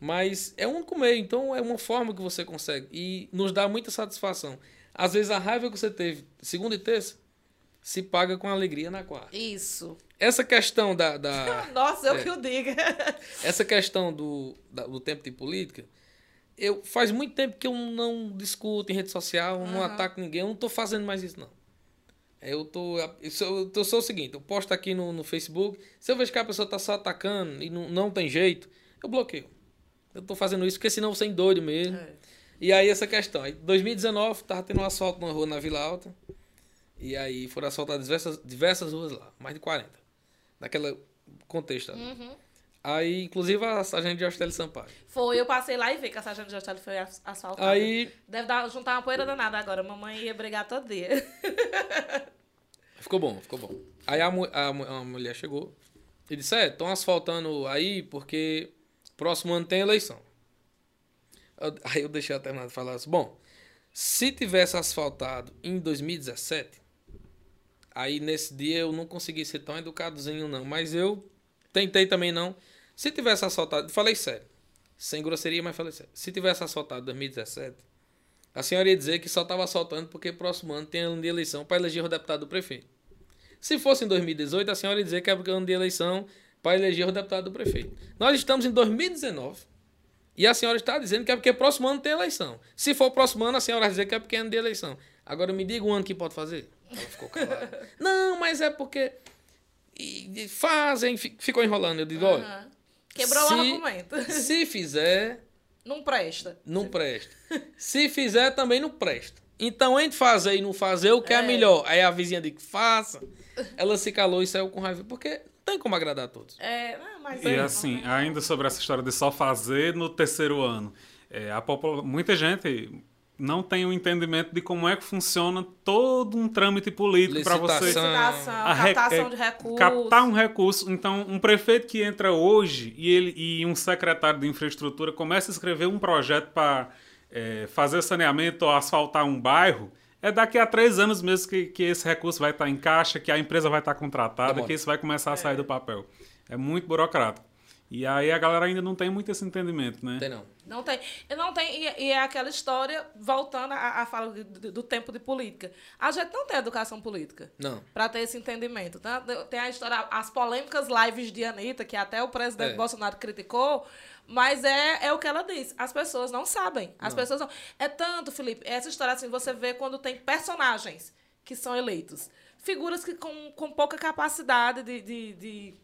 Mas é o único meio, então é uma forma que você consegue. E nos dá muita satisfação. Às vezes a raiva que você teve segunda e terça se paga com alegria na quarta. Isso. Essa questão da, da, <laughs> Nossa, eu É. que o diga. <laughs> essa questão do, da- do tempo de política, eu faz muito tempo que eu não discuto em rede social, não Aham. ataco ninguém, eu não tô fazendo mais isso não. Eu tô, eu sou, eu sou o seguinte, eu posto aqui no, no Facebook, se eu vejo que a pessoa tá só atacando e não, não tem jeito, eu bloqueio. Eu tô fazendo isso porque senão você é doido mesmo. É. E aí essa questão. Em 2019, tava tendo um asfalto numa rua na Vila Alta. E aí foram asfaltadas diversas, diversas ruas lá, mais de 40. Naquele contexto. ali. Uhum. Aí, inclusive, a sargento de Hostel Sampaio. Foi, eu passei lá e vi que a sargento de Hostel foi as- asfaltada. Aí Deve dar, juntar uma poeira danada agora. Mamãe ia brigar todo dia. <laughs> ficou bom, ficou bom. Aí a, a, a mulher chegou e disse: É, estão asfaltando aí porque próximo ano tem eleição. <laughs> Aí eu deixei ela terminar de falar assim: Bom, se tivesse asfaltado em 2017, aí nesse dia eu não consegui ser tão educadozinho, não. Mas eu tentei também não. Se tivesse asfaltado, falei sério, sem grosseria, mas falei sério. Se tivesse asfaltado em 2017, a senhora ia dizer que só estava asfaltando porque próximo ano tem ano de eleição para eleger o deputado do prefeito. Se fosse em 2018, a senhora ia dizer que é porque é ano de eleição para eleger o deputado do prefeito. Nós estamos em 2019 e a senhora está dizendo que é porque próximo ano tem eleição. Se for próximo ano, a senhora vai dizer que é porque é ano de eleição. Agora me diga um ano que pode fazer. Ela ficou calada. <laughs> Não, mas é porque. e- fazem, fi- ficou enrolando. Eu digo, olha. Quebrou se- o argumento. se fizer, Não presta. não presta. Se fizer, também não presta. Então, entre fazer e não fazer, o que é, melhor? Aí a vizinha diz que faça. Ela se calou e saiu com raiva. Porque não tem como agradar a todos. É, mas E assim, ainda sobre essa história de só fazer no terceiro ano. É, a popula- Muita gente não tem o entendimento de como é que funciona todo um trâmite político para você Licitação. a re- captação é, de recursos. captar um recurso. Então, um prefeito que entra hoje e, ele, e um secretário de infraestrutura começa a escrever um projeto para fazer saneamento ou asfaltar um bairro, é daqui a três anos mesmo que, que esse recurso vai estar em caixa, que a empresa vai estar contratada, Demora. que isso vai começar a sair do papel. É muito burocrático. E aí a galera ainda não tem muito esse entendimento, né? Não tem, não. Não tem. E Não tem. E, e é aquela história, voltando à, à fala do, do tempo de política. A gente não tem educação política. Não. Pra ter esse entendimento. tá? Tem a história, as polêmicas lives de Anitta, que até o presidente É. Bolsonaro criticou, mas é, é o que ela diz. As pessoas não sabem. As pessoas não. É tanto, Felipe, essa história assim, você vê quando tem personagens que são eleitos. Figuras que com, com pouca capacidade de, de, de,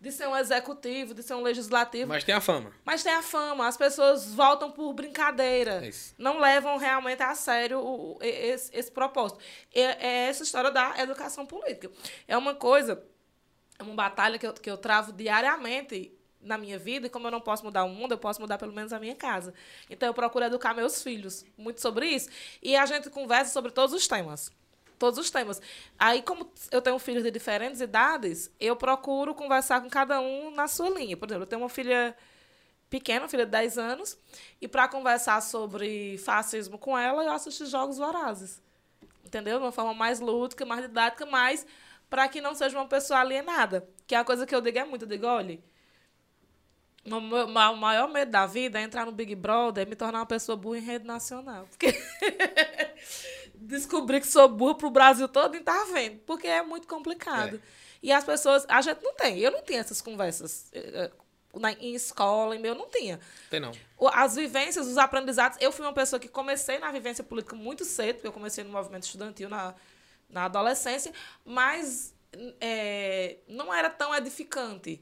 de ser um executivo, de ser um legislativo. Mas tem a fama. Mas tem a fama, as pessoas voltam por brincadeira. É. Não levam realmente a sério o, o- esse, esse propósito. É, é essa história da educação política. É uma coisa, é uma batalha que eu, que eu travo diariamente na minha vida, e como eu não posso mudar o mundo, eu posso mudar pelo menos a minha casa. Então eu procuro educar meus filhos muito sobre isso. E a gente conversa sobre todos os temas. Todos os temas. Aí, como eu tenho filhos de diferentes idades, eu procuro conversar com cada um na sua linha. Por exemplo, eu tenho uma filha pequena, uma filha de 10 anos, e para conversar sobre fascismo com ela, eu assisto Jogos Vorazes. Entendeu? De uma forma mais lúdica, mais didática, mas para que não seja uma pessoa alienada. Que é a coisa que eu digo é muito, eu digo, olha, o maior medo da vida é entrar no Big Brother e me tornar uma pessoa burra em rede nacional. <laughs> Porque descobrir que sou burra pro Brasil todo e tá vendo. Porque é muito complicado. E as pessoas. A gente não tem. Eu não tinha essas conversas. eh, eh, na- em escola, em meu, não tinha. Tem não. As vivências, os aprendizados. Eu fui uma pessoa que comecei na vivência política muito cedo, porque eu comecei no movimento estudantil na, na adolescência, mas é, não era tão edificante.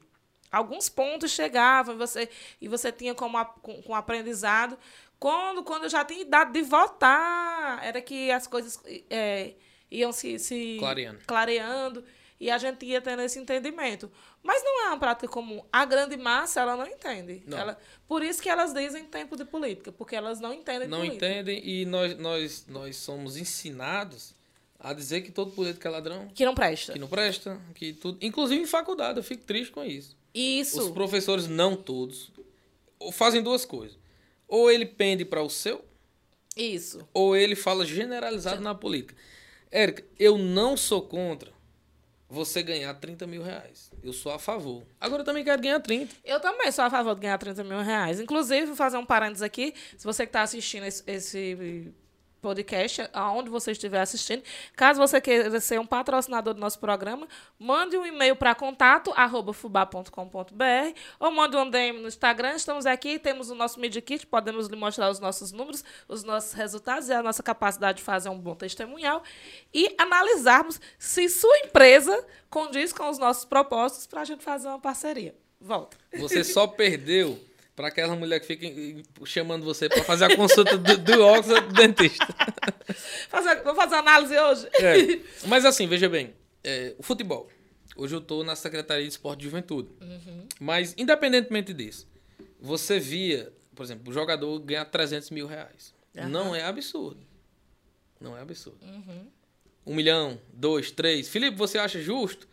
Alguns pontos chegavam e você, e você tinha como a- com, com aprendizado. Quando, quando eu já tinha idade de votar, era que as coisas é, iam se, se Clareando. clareando e a gente ia tendo esse entendimento. Mas não é uma prática comum. A grande massa, ela não entende. Não. Ela, por isso que elas dizem tempo de política, porque elas não entendem Não política. entendem e nós, nós, nós somos ensinados a dizer que todo político é ladrão, Que não presta. que não presta, que tudo. Inclusive em faculdade, eu fico triste com isso. Isso. Os professores, não todos, fazem duas coisas. Ou ele pende para o seu, Isso. ou ele fala generalizado na política. Érica, eu não sou contra você ganhar 30 mil reais. Eu sou a favor. Agora eu também quero ganhar 30. Eu também sou a favor de ganhar 30 mil reais. Inclusive, vou fazer um parênteses aqui. Se você que está assistindo esse, esse podcast, aonde você estiver assistindo, caso você queira ser um patrocinador do nosso programa, mande um e-mail para contato arroba fubá.com.br ou mande um DM no Instagram. Estamos aqui, temos o nosso Media Kit, podemos lhe mostrar os nossos números, os nossos resultados e a nossa capacidade de fazer um bom testemunhal e analisarmos se sua empresa condiz com os nossos propósitos para a gente fazer uma parceria. Volta. Você só perdeu Pra aquela mulher que fica chamando você pra fazer a consulta do, do óculos ou do dentista. <laughs> Fazer, vou fazer análise hoje. É. Mas assim, veja bem, é, o futebol. Hoje eu tô na Secretaria de Esporte e Juventude. Mas, independentemente disso, você via, por exemplo, o jogador ganhar 300 mil reais. Aham. Não é absurdo. Não é absurdo. Um milhão, dois, três. Felipe, você acha justo?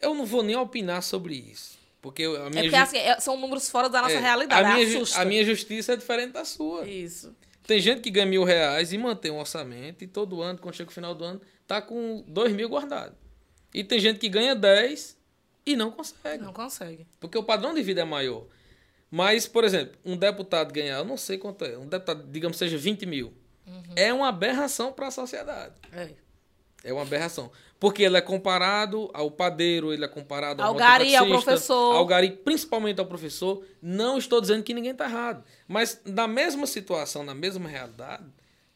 Eu não vou nem opinar sobre isso. Porque a minha, É porque assim, é- são números fora da nossa é, realidade. A minha, a minha justiça é diferente da sua. Isso. Tem gente que ganha mil reais e mantém um orçamento e todo ano, quando chega o final do ano, tá com dois mil guardado. E tem gente que ganha 10 e não consegue. Não consegue. Porque o padrão de vida é maior. Mas, por exemplo, um deputado ganhar, eu não sei quanto é, um deputado, digamos, seja 20 mil. É uma aberração para a sociedade. É. É uma aberração. Porque ele é comparado ao padeiro, ele é comparado ao, Ao gari, ao professor. Ao gari, principalmente ao professor. Não estou dizendo que ninguém está errado. Mas na mesma situação, na mesma realidade,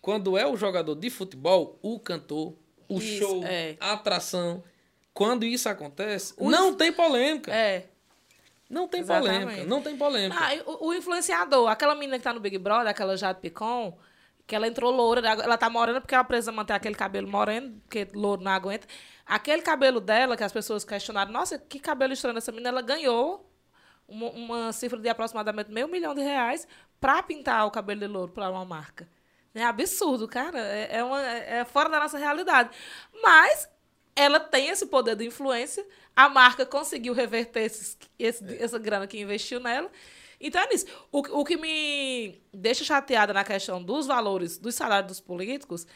quando é o jogador de futebol, o cantor, o Isso, show, é. a atração, quando isso acontece, O não tem polêmica. É. Não tem Exatamente. polêmica. Não tem polêmica. Ah, o, o influenciador, aquela menina que tá no Big Brother, aquela Jade Picon, que ela entrou loura, ela tá morena porque ela precisa manter aquele cabelo moreno, porque louro não aguenta. Aquele cabelo dela, que as pessoas questionaram, nossa, que cabelo estranho dessa menina, ela ganhou uma, uma cifra de aproximadamente meio milhão de reais pra pintar o cabelo de louro pra uma marca. É absurdo, cara. É, é, uma- é fora da nossa realidade. Mas ela tem esse poder de influência. A marca conseguiu reverter esses- esse- essa grana que investiu nela. Então é nisso. O, o que me deixa chateada na questão dos valores dos salários dos políticos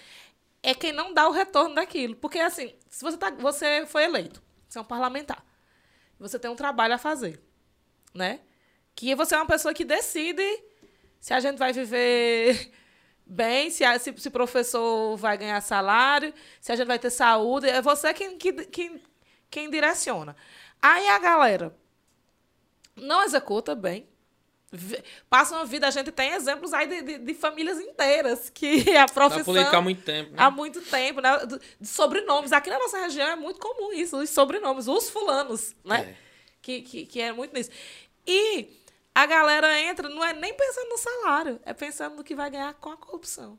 é quem não dá o retorno daquilo. Porque, assim, se você, tá, você foi eleito, você é um parlamentar, você tem um trabalho a fazer, né? Que você é uma pessoa que decide se a gente vai viver <laughs> bem, se, a- se, se professor vai ganhar salário, se a gente vai ter saúde. É você quem, que- quem, quem direciona. Aí a galera não executa bem. Vi- Passa uma vida, a gente tem exemplos aí de, de, de famílias inteiras que <laughs> a Na profissão política há muito tempo. Né? há muito tempo, né? De sobrenomes. Aqui na nossa região é muito comum isso, os sobrenomes, os fulanos, né? É. Que, que, que é muito nisso. E a galera entra, não é nem pensando no salário, é pensando no que vai ganhar com a corrupção.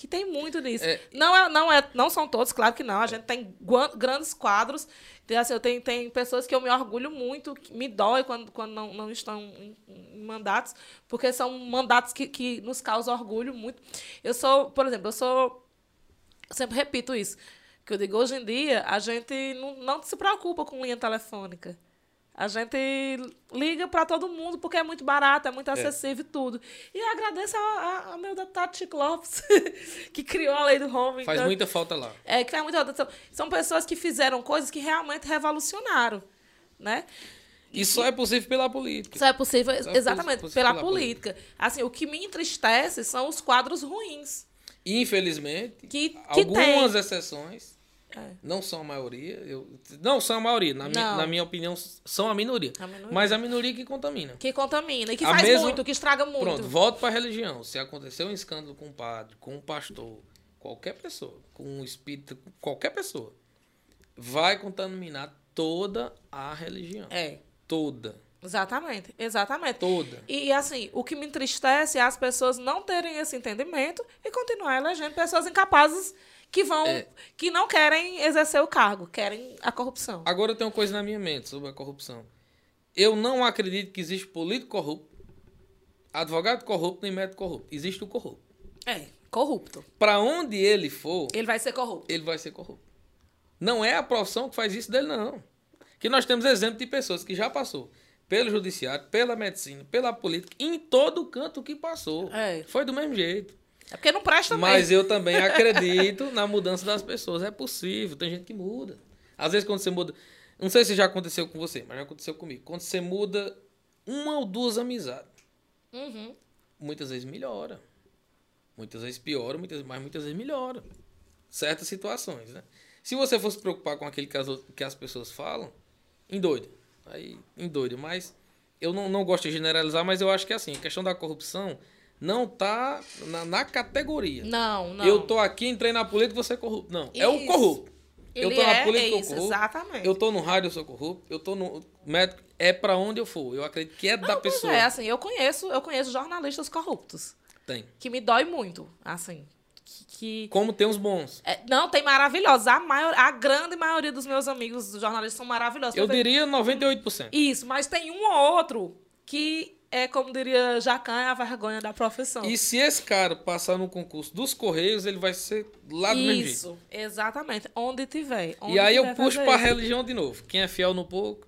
Que tem muito nisso. É. Não, é, não, é, não são todos, claro que não. A gente tem grandes quadros. Tem, assim, eu tenho, tem pessoas que eu me orgulho muito, que me dói quando, quando não, não estão em, em mandatos, porque são mandatos que, que nos causam orgulho muito. Eu sou, por exemplo, eu sou eu sempre repito isso. Que eu digo, hoje em dia, a gente não, não se preocupa com linha telefônica. A gente liga para todo mundo porque é muito barato, é muito acessível e tudo. E eu agradeço ao meu deputado Chico Lopes, que criou a lei do home. Faz então, muita falta lá. é, que faz muita são, são pessoas que fizeram coisas que realmente revolucionaram, né? E só é possível pela política. Isso é possível, Só é exatamente, possível pela, pela política. Assim, o que me entristece são os quadros ruins. Infelizmente, Que- que algumas tem. exceções, É. não são a maioria, eu, não são a maioria, na, minha, Não. na minha opinião, são a minoria. A minoria. Mas a minoria que contamina. Que contamina e que A faz mesma- muito, que estraga muito. Pronto, volto para a religião. Se aconteceu um escândalo com um padre, com um pastor, qualquer pessoa, com um espírito, qualquer pessoa, vai contaminar toda a religião. É, Toda. exatamente, exatamente. Toda. E assim, o que me entristece é as pessoas não terem esse entendimento e continuar elegendo pessoas incapazes que vão, É. que não querem exercer o cargo, querem a corrupção. Agora eu tenho uma coisa na minha mente sobre a corrupção. Eu não acredito que existe político corrupto, advogado corrupto, nem médico corrupto. Existe o corrupto. É, corrupto. Para onde ele for, Ele vai ser corrupto. ele vai ser corrupto. Não é a profissão que faz isso dele, não. Que nós temos exemplo de pessoas que já passou pelo judiciário, pela medicina, pela política, em todo canto que passou. É. Foi do mesmo jeito. É porque não presta Mas mesmo. eu também acredito na mudança das pessoas. É possível, tem gente que muda. Às vezes quando você muda. Não sei se já aconteceu com você, mas já aconteceu comigo. Quando você muda uma ou duas amizades, Uhum. muitas vezes melhora. Muitas vezes piora, muitas, mas muitas vezes melhora. Certas situações, né? Se você fosse se preocupar com aquilo que as, que as pessoas falam, endoida. Aí, endoida. Mas eu não, não gosto de generalizar, mas eu acho que assim, a questão da corrupção não tá na, na categoria. Não, não. Eu tô aqui, entrei na política, você é corrupto. Não, é o Isso. corrupto. eu Ele tô na é, política, é eu isso, corrupto. exatamente. Eu tô no rádio, eu sou corrupto. Eu tô no médico, é pra onde eu for. Eu acredito que é da Não, pois pessoa. É, assim, eu conheço, eu conheço jornalistas corruptos. Tem. Que me dói muito, assim. Que, que- Como tem os bons. é, não, tem maravilhosos. A, maior, a grande maioria dos meus amigos jornalistas são maravilhosos. Eu diria 98%. Isso, mas tem um ou outro que é, como diria Jacan, é a vergonha da profissão. E se esse cara passar no concurso dos Correios, ele vai ser lá do mesmo. Isso, exatamente. Onde tiver. onde E aí eu puxo pra isso. religião de novo. Quem é fiel no pouco,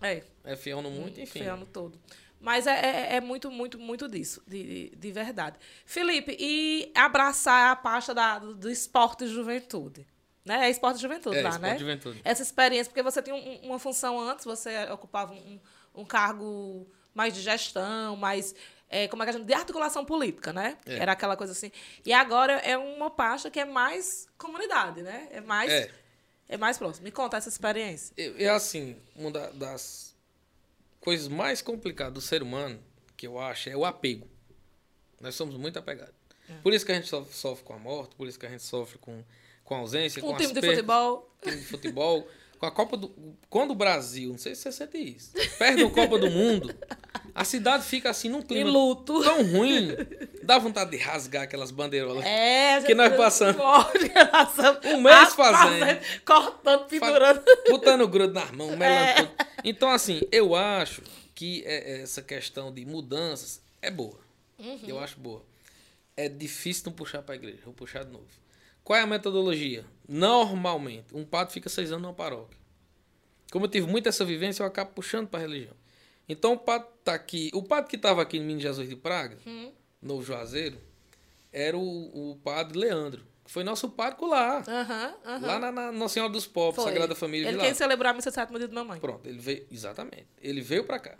É. é fiel no muito, enfim. Fiel no todo. Mas é, é, é muito, muito, muito disso, de, de, de verdade. Felipe, e abraçar a pasta da, do, esporte e juventude? Né? É esporte e juventude É, lá, esporte né? juventude. Essa experiência, porque você tinha um- uma função antes, você ocupava um, um cargo mais de gestão, mais. é, como é que a gente. De articulação política, né? É. Era aquela coisa assim. E agora é uma pasta que é mais comunidade, né? É mais. É. É mais próximo. Me conta essa experiência. É assim, uma da- das coisas mais complicadas do ser humano, que eu acho, é o apego. Nós somos muito apegados. É. Por isso que a gente sofre, sofre com a morte, por isso que a gente sofre com, com a ausência, Com com, um as time de futebol. time de futebol, com <laughs> a Copa do... Quando o Brasil, não sei se você sente isso, perde a Copa do Mundo, a cidade fica assim num clima tão ruim, dá vontade de rasgar aquelas bandeirolas. É, Que nós passamos um mês fazendo. Cortando, pendurando. botando grudo nas mãos, melando É. Então, assim, eu acho que é- é essa questão de mudanças é boa. Uhum. Eu acho boa. É difícil não puxar para a igreja. Vou puxar de novo. Qual é a metodologia? Normalmente, um padre fica seis anos numa paróquia. Como eu tive muito essa vivência, eu acabo puxando para a religião. Então, o padre tá aqui. O padre que estava aqui em Minas Jesus de Praga, Uhum. no Juazeiro, era o, o padre Leandro, que foi nosso pároco lá. Lá na, na Nossa Senhora dos Pobres, Foi. Sagrada Família Ele quer celebrar a missa dia de mamãe. Pronto, ele veio. Exatamente. Ele veio pra cá.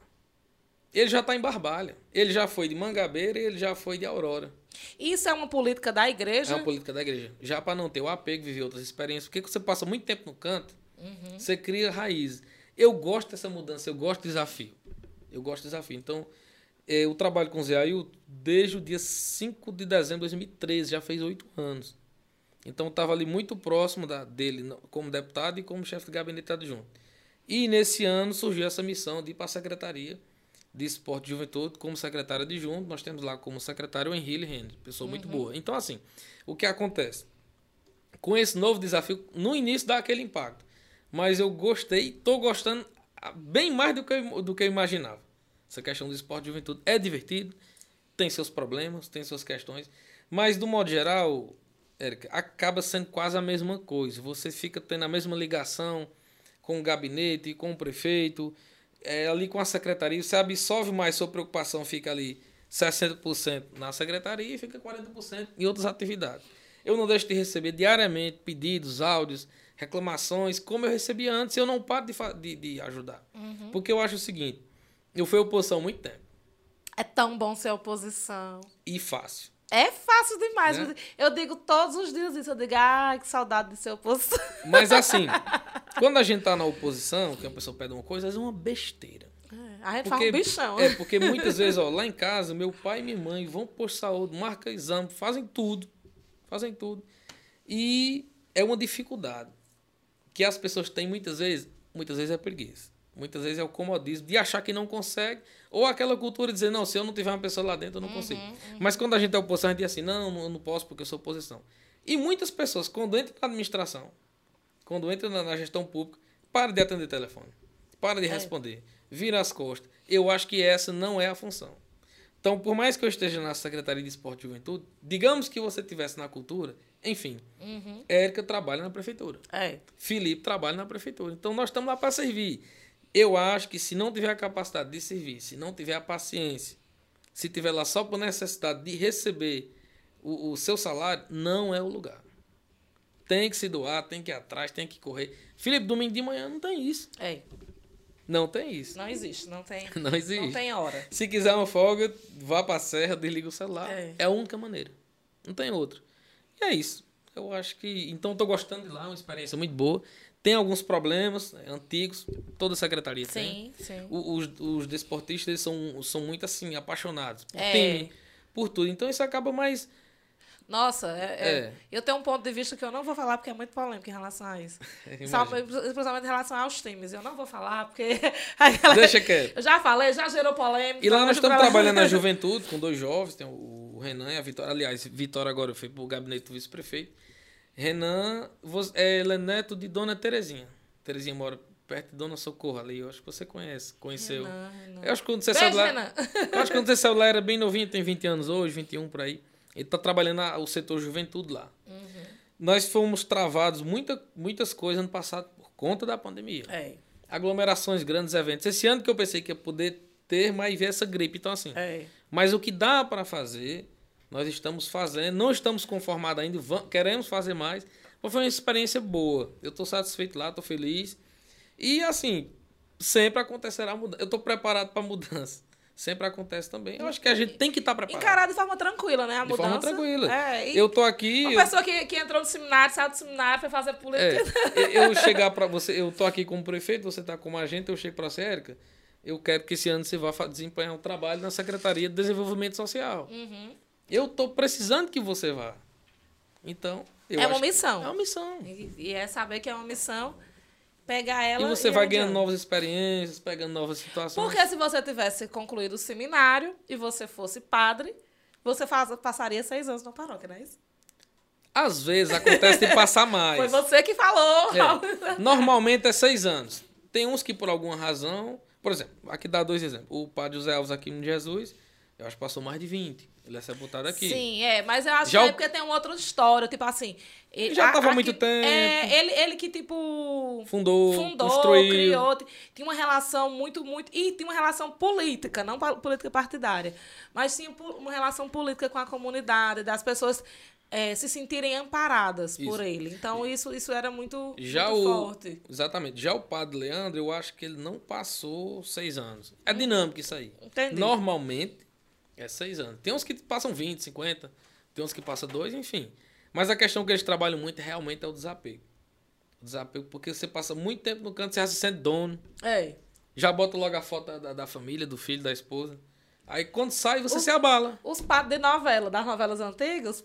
Ele já tá em Barbalha. Ele já foi de Mangabeira e ele já foi de Aurora. Isso é uma política da É igreja? uma política da igreja. Já para não ter o apego, viver outras experiências. Porque você passa muito tempo no canto, Uhum. você cria raízes. Eu gosto dessa mudança, eu gosto do desafio. Eu gosto do desafio. Então, eh, eu trabalho com o Zé Ailton desde o dia 5 de dezembro de 2013, já fez oito anos. Então, eu estava ali muito próximo da, dele como deputado e como chefe de gabinete adjunto. E nesse ano surgiu essa missão de ir para a Secretaria de Esporte e Juventude como secretário adjunto. Nós temos lá como secretário o Henrique Rende, pessoa muito boa. Então, assim, o que acontece? Com esse novo desafio, no início dá aquele impacto. Mas eu gostei, estou gostando ah, bem mais do que, eu, do que eu imaginava. Essa questão do esporte e juventude é divertido, tem seus problemas, tem suas questões, mas do modo geral, Érica, acaba sendo quase a mesma coisa. Você fica tendo a mesma ligação com o gabinete, com o prefeito, é, ali com a secretaria, você absorve mais sua preocupação, fica ali 60% na secretaria e fica 40% em outras atividades. Eu não deixo de receber diariamente pedidos, áudios, reclamações, como eu recebia antes, eu não paro de, de, de ajudar. Porque eu acho o seguinte, eu fui oposição há muito tempo, É tão bom ser oposição. e fácil. É fácil demais. Né? Eu digo todos os dias isso. Eu digo, ai, que saudade de ser oposição. <laughs> Mas assim, quando a gente tá na oposição, que a pessoa pede uma coisa, às vezes é uma besteira. É, a gente faz um bichão. É, porque muitas vezes, ó, lá em casa, meu pai e minha mãe vão por saúde, marcam exame, fazem tudo. Fazem tudo. E é uma dificuldade que as pessoas têm muitas vezes, muitas vezes é preguiça. Muitas vezes é o comodismo de achar que não consegue, ou aquela cultura de dizer, não, se eu não tiver uma pessoa lá dentro, eu não consigo. Mas quando a gente é oposição, a gente diz assim, não, eu não posso porque eu sou oposição. E muitas pessoas, quando entram na administração, quando entram na, na gestão pública, para de atender telefone, para de responder, vira as costas. Eu acho que essa não é a função. Então, por mais que eu esteja na Secretaria de Esporte e Juventude, digamos que você estivesse na cultura, enfim, Érica trabalha na prefeitura. É. Felipe trabalha na prefeitura. Então nós estamos lá para servir. Eu acho que se não tiver a capacidade de servir, se não tiver a paciência, se tiver lá só por necessidade de receber o, o seu salário, não é o lugar. Tem que se doar, tem que ir atrás, tem que correr. Felipe, domingo de manhã não tem isso. É. Não tem isso. Não existe. Não tem, <laughs> Não existe. não tem hora. Se quiser uma folga, vá para a serra, desliga o celular. É. É. a única maneira. Não tem outra. E é isso. Eu acho que. Então, estou gostando de lá, uma experiência muito boa. Tem alguns problemas né, antigos, toda secretaria tem. Sim, sim. O- Os, os desportistas são, são muito assim, apaixonados por É. time, por tudo. Então, isso acaba mais. Nossa, é, é- É. eu tenho um ponto de vista que eu não vou falar porque é muito polêmico em relação a isso. <laughs> Só, principalmente em relação aos times. Eu não vou falar porque. <laughs> galera- Deixa quieto. Eu já falei, já gerou polêmica. E lá nós estamos trabalhando na <laughs> juventude com dois jovens, tem o Renan e a Vitória. Aliás, Vitória agora foi pro gabinete do vice-prefeito. Renan é, ele é neto de Dona Terezinha. Terezinha mora perto de Dona Socorro ali. Eu acho que você conhece, conheceu. Renan, Renan. Eu acho que quando você Beijo, saiu lá. Renan. Eu acho que quando você <laughs> saiu lá era bem novinho, tem 20 anos hoje, 21 por aí. Ele tá trabalhando o setor juventude lá. Uhum. Nós fomos travados muita, muitas coisas ano passado por conta da pandemia. É, Aglomerações, grandes eventos. Esse ano que eu pensei que ia poder ter, mas veio essa gripe. Então, assim. é. Mas o que dá para fazer, nós estamos fazendo. Não estamos conformados ainda, vam- queremos fazer mais. Mas foi uma experiência boa. Eu estou satisfeito lá, estou feliz. E assim, sempre acontecerá mudança. Eu estou preparado para mudança. Sempre acontece também. Eu acho que a gente tem que estar preparado. Encarar de forma tranquila, né? A de mudança. forma tranquila. É, Eu tô aqui. Uma eu- pessoa que, que entrou no seminário, saiu do seminário, foi fazer política. É, eu chegar para você, eu tô aqui como prefeito, você tá como agente, eu chego para você, Érica, eu quero que esse ano você vá desempenhar um trabalho na Secretaria de Desenvolvimento Social. Uhum. Eu tô precisando que você vá. Então, eu É uma missão. É uma missão. E, e é saber que é uma missão, pegar ela. E você ir vai adiante. ganhando novas experiências, pegando novas situações. Porque se você tivesse concluído o seminário e você fosse padre, você faz- passaria seis anos na paróquia, não é isso? Às vezes acontece de passar mais. <laughs> Foi você que falou. É. Normalmente é seis anos. Tem uns que por alguma razão. Por exemplo, aqui dá dois exemplos. O padre José Alves aqui no Jesus, eu acho que passou mais de 20. Ele é sepultado aqui. Sim, é, mas eu acho Já que é porque tem uma outra história, tipo assim. ele- Já a- tava há muito tempo. É, ele, ele que, tipo. Fundou, fundou, construiu. criou, tinha uma relação muito, muito. E tinha uma relação política, não política partidária, mas tinha uma relação política com a comunidade, das pessoas eh, se sentirem amparadas por Isso. ele. Então, isso, isso era muito, Já muito o, forte. Exatamente. Já o padre Leandro, eu acho que ele não passou seis anos. É dinâmico isso aí. Entendi. Normalmente é seis anos. Tem uns que passam 20, 50, tem uns que passam dois, enfim. Mas a questão que eles trabalham muito realmente é o desapego. O desapego, porque você passa muito tempo no canto, você já se sente dono. É. Já bota logo a foto da, da, família, do filho, da esposa. Aí quando sai, você se abala. Os padres de novela, das novelas antigas,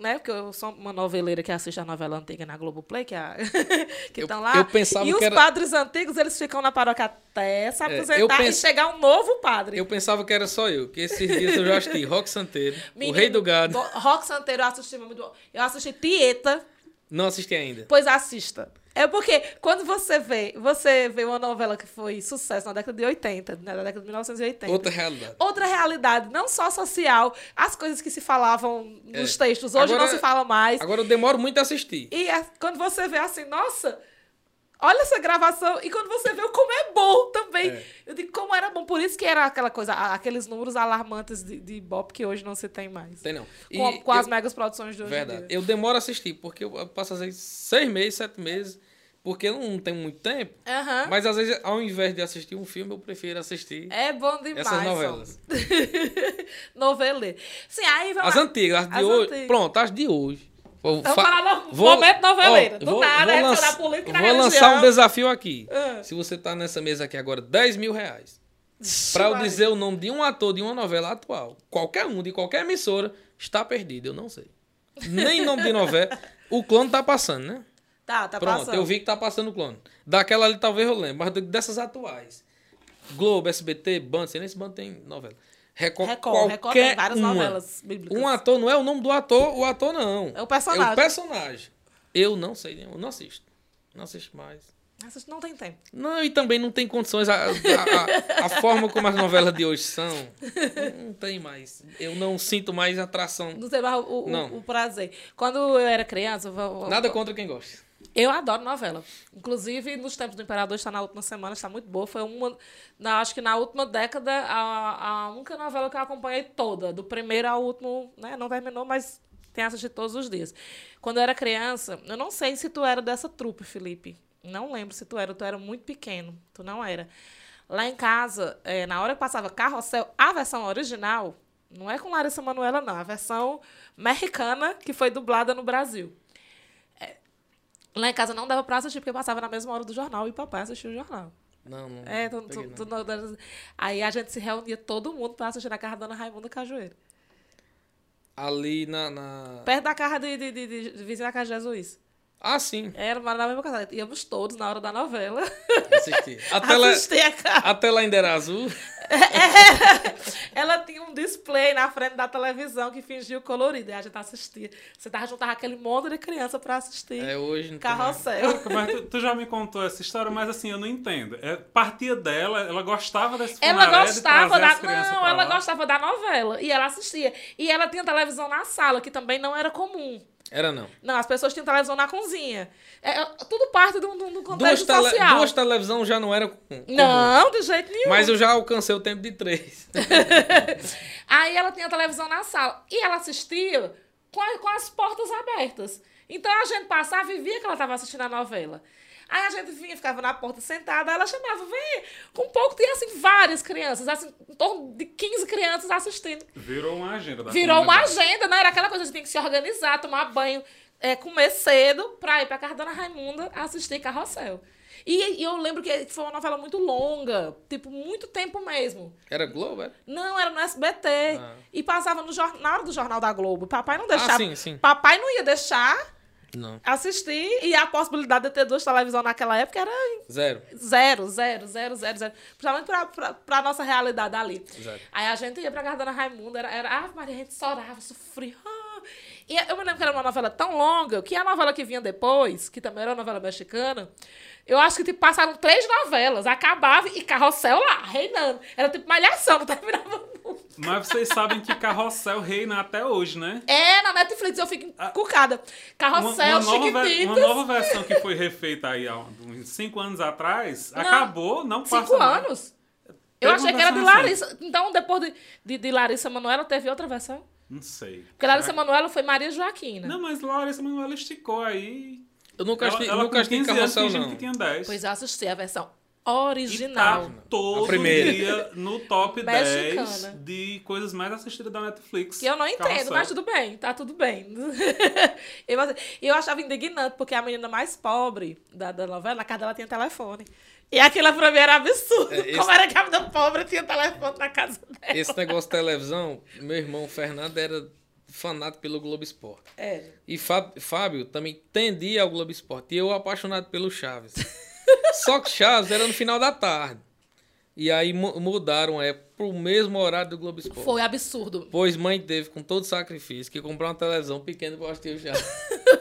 né? Porque eu sou uma noveleira que assiste a novela antiga na Globoplay, que é <laughs> que estão lá. eu pensava e os era- padres antigos, eles ficam na paróquia até se eu aposentar pens- e chegar um novo padre. Eu pensava que era só eu, que esses dias eu já assisti Rock Santeiro, O Menino, Rei do Gado. Rock Santeiro eu assisti muito bom. Eu assisti Tieta, Não assisti ainda. pois assista. É porque quando você vê, você vê uma novela que foi sucesso na década de 80, né, na década de 1980. Outra realidade. Outra realidade, não só social, as coisas que se falavam nos textos, hoje Agora- não se fala mais. Agora eu demoro muito a assistir. E é- quando você vê assim, nossa, olha essa gravação. E quando você vê como é bom também. É. Eu digo, como era bom. Por isso que era aquela coisa, aqueles números alarmantes de, de que hoje não se tem mais. Tem não. E Com, com as eu- megas produções de hoje Verdade. Eu demoro a assistir, porque eu passo às vezes seis meses, sete meses, porque eu não tenho muito tempo. Aham. Mas às vezes, ao invés de assistir um filme, eu prefiro assistir É bom demais. essas novelas. <laughs> Noveleiro. Sim, aí vai As lá. antigas, as de As hoje. antigas. Pronto, as de hoje. Vou, fa- falar no vou- momento noveleiro. ó, Do vou- nada, vou lança- política Vou lançar um desafio aqui. Ah. Se você tá nessa mesa aqui agora, 10 mil reais. Pra eu dizer o nome de um ator de uma novela atual, qualquer um, de qualquer emissora, está perdido, eu não sei. Nem nome de novela. O clone tá passando, né? Tá, tá Pronto, passando. eu vi que tá passando o clone. Daquela ali talvez eu lembre, mas dessas atuais. Globo, SBT, Band, sei nem se Band tem novela. Record, Record, Record qualquer tem várias uma. novelas bíblicas. Um ator não é o nome do ator, o ator não. É o personagem. É o personagem. Eu não sei, nenhum, não assisto. Não assisto mais. Essas não tem tempo. Não, e também não tem condições. A, a, a- a forma como as novelas de hoje são, não, tem mais. Eu não sinto mais atração. Não sei mais o, o- o prazer. Quando eu era criança, eu vou- Nada contra quem gosta. Eu adoro novela. Inclusive, nos tempos do Imperador, está na última semana, está muito boa. Foi uma. Na, acho que na última década, a, a única novela que eu acompanhei toda, do primeiro ao último, né? Não terminou, mas tem assistido todos os dias. Quando eu era criança, eu não sei se tu era dessa trupe, Felipe. Não lembro se tu era, tu era muito pequeno. Tu não era. Lá em casa, eh, na hora que passava Carrossel, a versão original, não é com Larissa Manoela, não. A versão mexicana, que foi dublada no Brasil. Lá em casa não dava pra assistir, porque passava na mesma hora do jornal e papai assistia o jornal. Não, não. É, tu, peguei, tu, não. tu aí a gente se reunia todo mundo pra assistir na casa da Dona Raimunda Cajueira. Ali na. na... Perto da casa de, de, de, de, de vizinho da casa de Jesus. Ah, sim. Era na mesma casa. Íamos todos na hora da novela. Assisti. A <laughs> tela, Assistir a casa. a tela ainda era azul. <laughs> Display na frente da televisão que fingia o colorido. E a gente assistia. Você tava juntava aquele monte de criança pra assistir. É, hoje não tem mais. Carrossel. Mas tu, tu já me contou essa história, mas assim, eu não entendo. É, partia dela, ela gostava desse Ela gostava da. Não, ela lá. gostava da novela. E ela assistia. E ela tinha televisão na sala, que também não era comum. Era não. Não, as pessoas tinham televisão na cozinha. É, é, tudo parte do, do, do Duas, contexto tele, social. duas televisão já não era comum. Não, de jeito nenhum. Mas eu já alcancei o tempo de três. <laughs> Aí ela tinha televisão na sala. E ela assistia com, a- com as portas abertas. Então a gente passava e via que ela estava assistindo a novela. Aí a gente vinha, ficava na porta sentada, ela chamava, vem. Com pouco tinha assim várias crianças, assim, em torno de 15 crianças assistindo. Virou uma agenda da Virou uma agenda, né? Era aquela coisa, a gente tinha que se organizar, tomar banho, é, comer cedo pra ir pra casa da Dona Raimunda assistir Carrossel. E, e eu lembro que foi uma novela muito longa, tipo, muito tempo mesmo. Era Globo, era? Não, era no SBT. Ah. E passava no jor- na hora do Jornal da Globo. Papai não deixava. Ah, sim, sim. Papai não ia deixar Não. assistir. E a possibilidade de ter duas televisões naquela época era Zero. zero, zero, zero, zero, zero. Principalmente pra, pra, pra nossa realidade ali. Zero. Aí a gente ia pra casa da Dona Raimunda, era, era ah, Maria, a gente chorava, sofria. ah. E eu me lembro que era uma novela tão longa que a novela que vinha depois, que também era uma novela mexicana, eu acho que tipo, passaram três novelas, acabava e carrossel lá, reinando. Era tipo malhação, não terminava nunca. Mas vocês sabem que Carrossel reina até hoje, né? É, na Netflix eu fico encucada. Uma, Carrossel, uma, nova, ve- Chiquititas. uma nova versão que foi refeita aí há uns cinco anos atrás, Não. acabou, não passa Cinco mais. anos? Eu achei uma que era de versão Larissa. Então, depois de, de, de Larissa Manoela, teve outra versão? Não sei. Porque Larissa Manoela foi Maria Joaquina. Não, mas Larissa Manoela esticou aí. Eu nunca Ela, assisti, ela nunca com assisti 15 anos Carrossel, gente não. que tinha 10. Pois eu assisti a versão E tá original. todo A primeira. dia no top <laughs> Mexicana. 10 de coisas mais assistidas da Netflix. Que eu não entendo, Carrossel. mas tudo bem, tá tudo bem. <laughs> eu, eu achava indignante, porque a menina mais pobre da, da novela, na casa dela tinha telefone. E aquilo pra mim era absurdo. É, esse- Como era que a menina pobre tinha telefone na casa dela? Esse negócio de televisão, meu irmão Fernando era fanático pelo Globo Esporte. É. E Fá- Fábio também tendia ao Globo Esporte. E eu apaixonado pelo Chaves. <laughs> Só que Chaves era no final da tarde. E aí mu- mudaram é pro mesmo horário do Globo Esporte. Foi absurdo. Pois mãe teve, com todo sacrifício, que comprar uma televisão pequena pra assistir o Chaves. <laughs>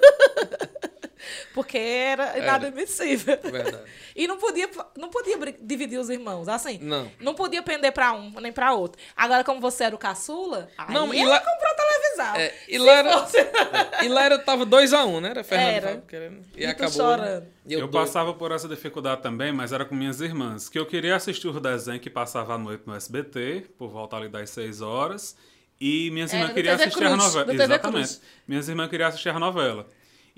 Porque era Era. inadmissível. Verdade. <laughs> E não podia, não podia dividir os irmãos, assim. Não. Não podia pender pra um, nem pra outro. Agora, como você era o caçula, aí Não, e ela lá- comprou televisão. É, e lá era- fosse- <laughs> E lá era, tava 2x1, um, né? Era Fernando Era. Fábio querendo. E, E acabou. chorando. né? E Eu, doido. passava por essa dificuldade também, mas era com minhas irmãs. Que eu queria assistir o desenho que passava à noite no SBT, por volta ali das 6 horas. E minhas É, irmãs queriam assistir a Cruz, novela. no TV Exatamente. Cruz. Minhas irmãs queriam assistir a novela.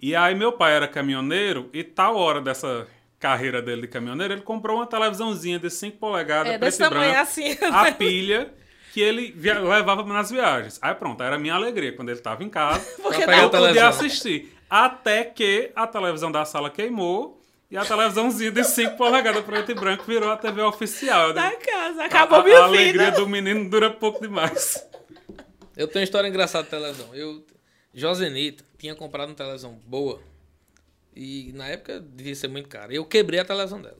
E aí meu pai era caminhoneiro e tal hora dessa carreira dele de caminhoneiro, ele comprou uma televisãozinha de 5 polegadas, É, preto e branco, assim. <laughs> a pilha que ele via- levava nas viagens. Aí pronto, era a minha alegria quando ele estava em casa. <laughs> Porque eu a podia assistir. Até que a televisão da sala queimou e a televisãozinha de 5 polegadas preto e branco virou a TV oficial. Da casa. Acabou a, minha a alegria vida. do menino dura pouco demais. Eu tenho uma história engraçada de televisão. Eu, Josenito, tinha comprado uma televisão boa. E na época devia ser muito cara. Eu quebrei a televisão dela.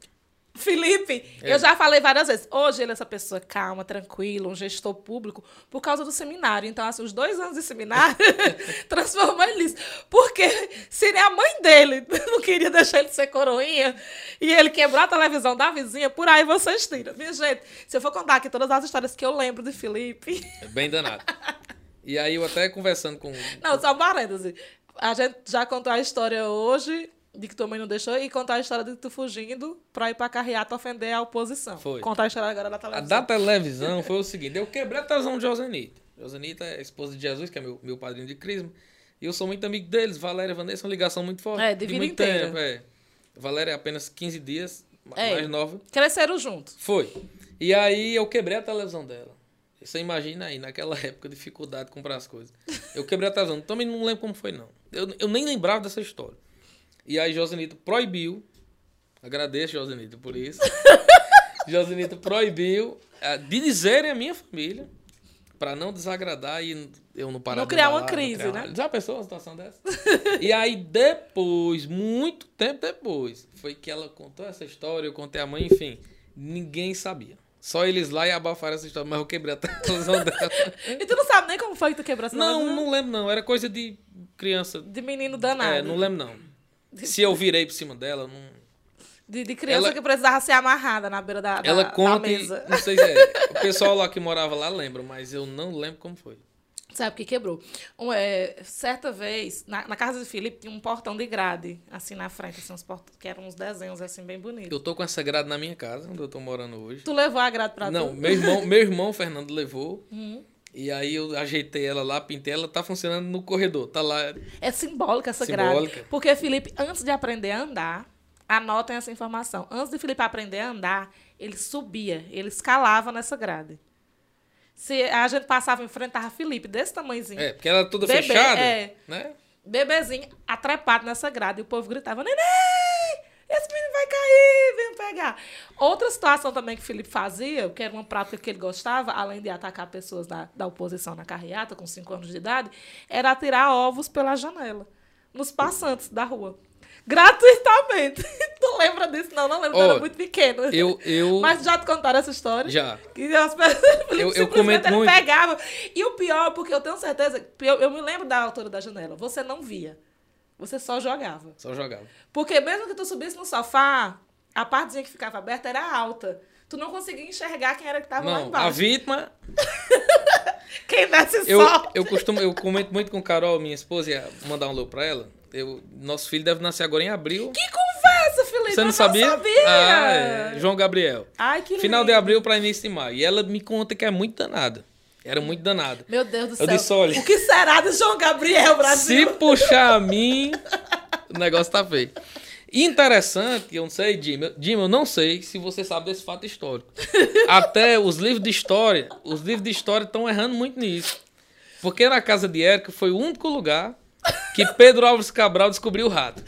Felipe, É. eu já falei várias vezes. Hoje ele é essa pessoa calma, tranquila, um gestor público, por causa do seminário. Então, assim, os dois anos de seminário <laughs> transformou ele nisso. Porque se nem a mãe dele não queria deixar ele ser coroinha e ele quebrou a televisão da vizinha, por aí vocês tiram. Minha gente, se eu for contar aqui todas as histórias que eu lembro de Felipe. É bem danado. <laughs> E aí eu até conversando com. Não, só um parêntese. A gente já contou a história hoje de que tua mãe não deixou e contar a história de tu fugindo pra ir pra carreata ofender a oposição. Foi. Contar a história agora da A televisão. da televisão foi o seguinte: eu quebrei a televisão de Josenito. Josenito é a esposa de Jesus, que é meu, meu padrinho de crisma. E eu sou muito amigo deles. Valéria e Vanessa, uma ligação muito forte. É, de vida muito inteira. tempo. É. Valéria é apenas 15 dias, É. mais nova. Cresceram juntos. Foi. E aí eu quebrei a televisão dela. Você imagina aí, naquela <laughs> época, dificuldade de comprar as coisas. Eu quebrei a televisão. Também não lembro como foi, não. Eu, eu nem lembrava dessa história. E aí Josenito proibiu. Agradeço, Josenito, por isso. <laughs> Josenito proibiu eh, de dizerem à minha família pra não desagradar e eu não parar Não criar uma lá, crise, não né? Já pensou uma situação dessa? <laughs> e aí depois, muito tempo depois, foi que ela contou essa história, eu contei a mãe, enfim, ninguém sabia. Só eles lá e abafaram essa história, mas eu quebrei a <laughs> televisão dela. E tu não sabe nem como foi que tu quebrou essa Não, televisão? não lembro não, era coisa de criança. De menino danado. É, não lembro não. Se eu virei por cima dela, não... De, de criança Ela- que precisava ser amarrada na beira da, da, Ela da conta e, mesa. não sei se é, o pessoal lá que morava lá lembra, mas eu não lembro como foi. Sabe o que quebrou? Um, é, certa vez, na, na casa de Felipe, tinha um portão de grade, assim, na frente, assim, uns portões, que eram uns desenhos, assim, bem bonitos. Eu tô com essa grade na minha casa, onde eu tô morando hoje. Tu levou a grade pra Não, tu? meu irmão, <laughs> meu irmão Fernando levou. Uhum. E aí eu ajeitei ela lá, pintei ela, tá funcionando no corredor. Tá lá. É simbólica essa Simbólica. grade. Porque Felipe, antes de aprender a andar, anotem essa informação. Antes de Felipe aprender a andar, ele subia, ele escalava nessa grade. Se a gente passava em frente, tava Felipe, desse tamanhozinho. É, porque era toda Bebê, fechada. é. Né? Bebezinho atrepado nessa grade. E o povo gritava: Neném! Esse menino vai cair, vem pegar. Outra situação também que o Felipe fazia, que era uma prática que ele gostava, além de atacar pessoas da, da oposição na carreata, com 5 anos de idade, era atirar ovos pela janela, nos passantes da rua. Gratuitamente. <laughs> tu lembra disso? Não, não lembro, tu Ó, era muito pequeno. Eu, eu. Mas já te contaram essa história? Já. Que as pessoas, <laughs> Eu- eu comento ele muito. pegava. E o pior, porque eu tenho certeza, eu, eu me lembro da altura da janela, você não via. Você só jogava. Só jogava. Porque mesmo que tu subisse no sofá, a partezinha que ficava aberta era alta. Tu não conseguia enxergar quem era que tava lá Não, a embaixo. vítima. <laughs> Quem desce Eu, eu costumo, eu comento muito com Carol, minha esposa, ia mandar um alô pra ela. Eu, nosso filho deve nascer agora em abril. Que conversa, Felipe! Você não eu sabia? Não sabia. Ah, é. João Gabriel. Ai, que Final lindo. de abril pra início de maio. E ela me conta que é muito danada. Era muito danada. Meu Deus do Eu céu. disse, olha- O que será de João Gabriel, Se Brasil? puxar a mim, o negócio tá feio. Interessante, eu não sei, Jim. eu- Jim, eu não sei se você sabe desse fato histórico. Até os livros de história, os livros de história estão errando muito nisso. Porque na casa de Érica foi o único lugar que Pedro Alves Cabral descobriu o rato.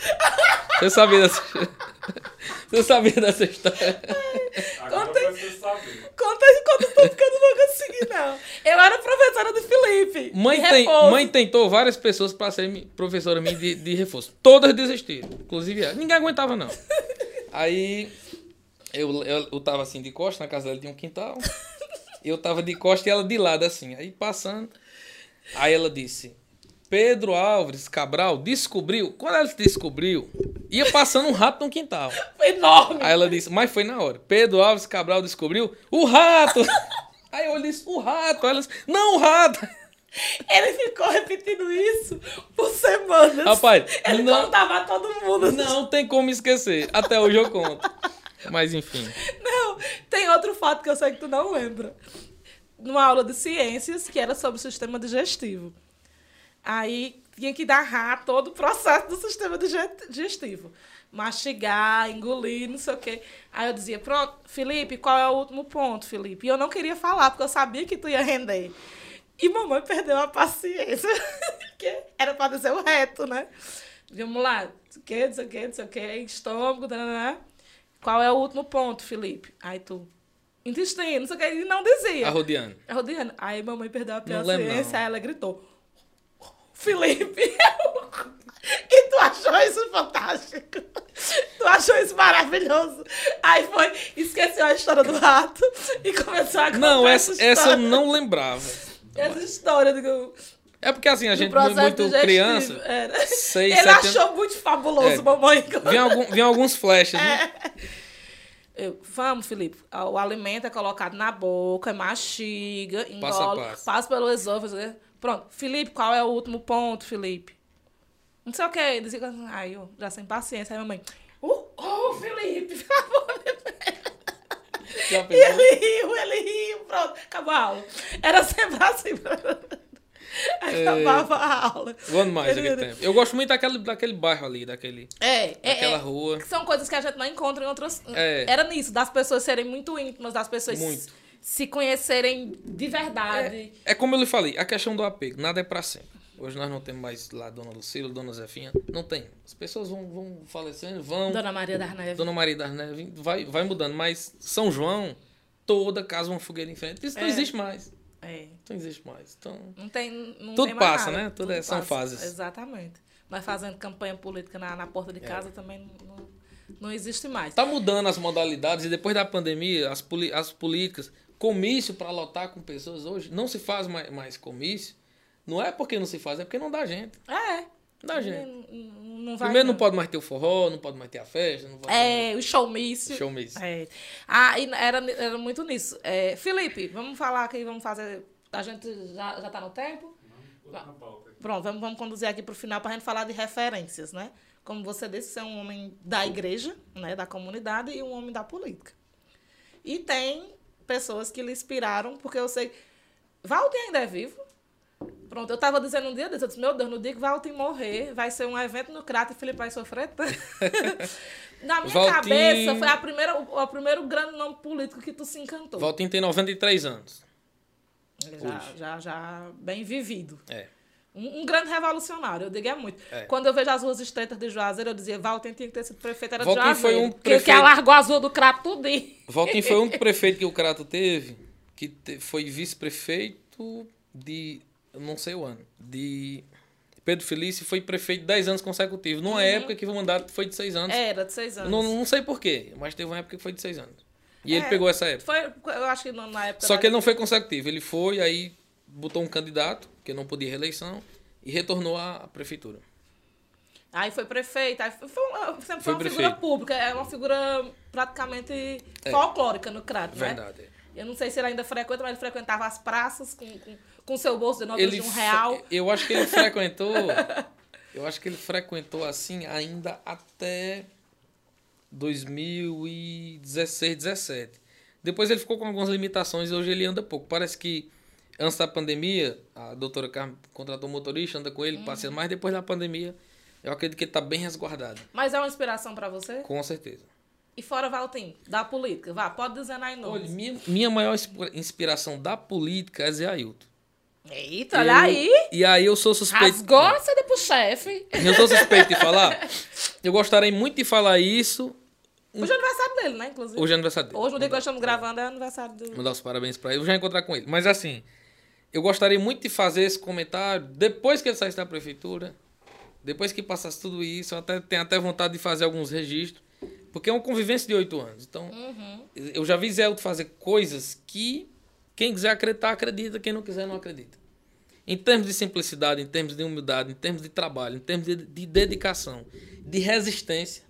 Você sabia dessa, <laughs> você sabia dessa história? Agora Conta- você saber. Conta, conta tudo que eu não vou conseguir, não. Eu era professora do Felipe. Mãe, tem, mãe tentou várias pessoas para ser professora minha de, de reforço. Todas desistiram. Inclusive ela. Ninguém aguentava, não. Aí eu, eu, eu tava assim de costa, na casa dela tinha um quintal. Eu tava de costa e ela de lado, assim. Aí passando. Aí ela disse: Pedro Álvares Cabral descobriu. Quando ela descobriu, ia passando um rato no quintal. <laughs> Foi enorme. Aí ela disse, mas foi na hora. Pedro Alves Cabral descobriu o rato. <laughs> Aí eu disse, o rato. Aí ela disse, não, o rato. Ele ficou repetindo isso por semanas. Rapaz, ele não- contava a todo mundo. Não tem como esquecer. Até hoje eu conto. Mas enfim. Não, tem outro fato que eu sei que tu não lembra. Numa aula de ciências, que era sobre o sistema digestivo. Aí tinha que narrar todo o processo do sistema dige- digestivo. Mastigar, engolir, não sei o quê. Aí eu dizia, pronto, Felipe, qual é o último ponto, Felipe? E eu não queria falar, porque eu sabia que tu ia render. E mamãe perdeu a paciência. <laughs> que era pra dizer o reto, né? Vamos lá, não sei o quê, não sei o quê, não sei o quê, estômago, né? Qual é o último ponto, Felipe? Aí tu, intestino, não sei o que, e não dizia. Arrodiano. Rodeando. Aí mamãe perdeu a Não lembro, paciência, não. aí ela gritou. Felipe, <laughs> e tu achou isso fantástico? Tu achou isso maravilhoso? Aí foi, esqueceu a história do rato e começou a contar Não, essa, essa eu história. não lembrava. Essa história do, É porque assim, a gente processo muito criança. Era. seis, Ele sete anos- achou muito fabuloso, É. mamãe. Vem, algum, vem alguns flashes, né? Eu, vamos, Felipe. O alimento é colocado na boca, mastiga, Passo a engole, passo. passa pelo esôfago. Pronto. Felipe, qual é o último ponto, Felipe? Não sei o que. Dizia, ai, eu já sem paciência. Aí a mamãe, uh, oh, Felipe, <laughs> pelo amor de Deus. E ele riu, ele riu, pronto, acabou a aula. Era sempre assim. Acabava a aula. Voando mais Ele- aquele tempo. Eu gosto muito daquele, daquele bairro ali, daquele, É, é, daquela é. rua. São coisas que a gente não encontra em outras. É. Era nisso, das pessoas serem muito íntimas, das pessoas Muito. Se conhecerem de verdade. É como eu lhe falei, a questão do apego, nada é pra sempre. Hoje nós não temos mais lá Dona Lucila, Dona Zefinha. Não tem. As pessoas vão, vão falecendo, vão. Dona Maria das Neves. Dona Maria das Neves vai, vai mudando. Mas São João, toda casa uma fogueira em frente. Isso não É. existe mais. É. Não existe mais. Então, Não tem. Não Tudo tem mais passa, nada. né? Tudo é- são fases. Exatamente. Nós fazendo campanha política na, na porta de É. casa também não, não, não existe mais. tá mudando as modalidades e depois da pandemia, as, poli- as políticas, comício para lotar com pessoas hoje, não se faz mais, mais comício. Não é porque não se faz, é porque não dá gente. É. Não dá gente. Não, não- não vai. Primeiro não pode mais ter o forró, não pode mais ter a festa, não pode É, o showmício. Showmício. É. Ah, e era, era muito nisso. É, Felipe, vamos falar aqui, vamos fazer. A gente já, já tá no tempo? Pronto, vamos, vamos conduzir aqui para o final para a gente falar de referências, né? Como você disse, você é um homem da igreja, né, da comunidade e um homem da política. E tem pessoas que lhe inspiraram, porque eu sei. Walter ainda é vivo. Pronto, eu estava dizendo um dia desse, eu disse, meu Deus, no dia que Walter morrer, vai ser um evento no Crato e Felipe vai sofrer tanto. <laughs> Na minha cabeça, foi a primeira, o, o primeiro grande nome político que tu se encantou. Valtinho tem 93 anos. Já, já, já bem vivido. É. Um, um grande revolucionário, eu digo é muito. É. Quando eu vejo as ruas estreitas de Juazeiro, eu dizia, Walter tinha que ter sido prefeito, era de Walter foi Juazeiro. um que, que prefeito- alargou as ruas do Crato tudinho. Valtinho foi o único <laughs> prefeito que o Crato teve, que te- foi vice-prefeito de. não sei o ano. De. Pedro Felício foi prefeito 10 anos consecutivos. Numa época que o mandato foi de 6 anos. Era de seis anos. Não, não sei porquê, mas teve uma época que foi de 6 anos. E ele É, pegou essa época. Foi, eu acho que na época... Só que ele não foi consecutivo. Ele foi, aí botou um candidato, que não podia reeleição, e retornou à prefeitura. Aí foi prefeito, aí foi, uma- sempre foi, Foi uma figura prefeito. pública, é uma figura praticamente folclórica no Crato, né? Verdade. Eu não sei se ele ainda frequenta, mas ele frequentava as praças com, com, com seu bolso de notas de um real. Eu acho que ele frequentou. <laughs> eu acho que ele frequentou assim ainda até 2016, 17. Depois ele ficou com algumas limitações e hoje ele anda pouco. Parece que antes da pandemia, a doutora Carmen contratou um motorista, anda com ele, Uhum. passeia, mas depois da pandemia, eu acredito que ele está bem resguardado. Mas é uma inspiração pra você? Com certeza. E fora Valtim, da política, vá, pode dizer aí Olha, nomes. minha, minha maior inspi- inspiração da política é Zé Ailton. Eita, olha aí. E aí eu sou suspeito. Rasgou a CD pro chefe. Eu sou suspeito de falar. <laughs> Eu gostaria muito de falar isso. Hoje é aniversário dele, né, inclusive. Hoje é aniversário dele. Hoje, no dia que nós estamos gravando, é aniversário do... Mandar os parabéns pra ele. Eu já encontrar com ele. Mas assim, eu gostaria muito de fazer esse comentário depois que ele saísse da prefeitura. Depois que passasse tudo isso, eu até, tenho até vontade de fazer alguns registros. Porque é uma convivência de oito anos. Então, eu já vi Zé fazer coisas que quem quiser acreditar, acredita. Quem não quiser, não acredita. Em termos de simplicidade, em termos de humildade, em termos de trabalho, em termos de, de dedicação, de resistência.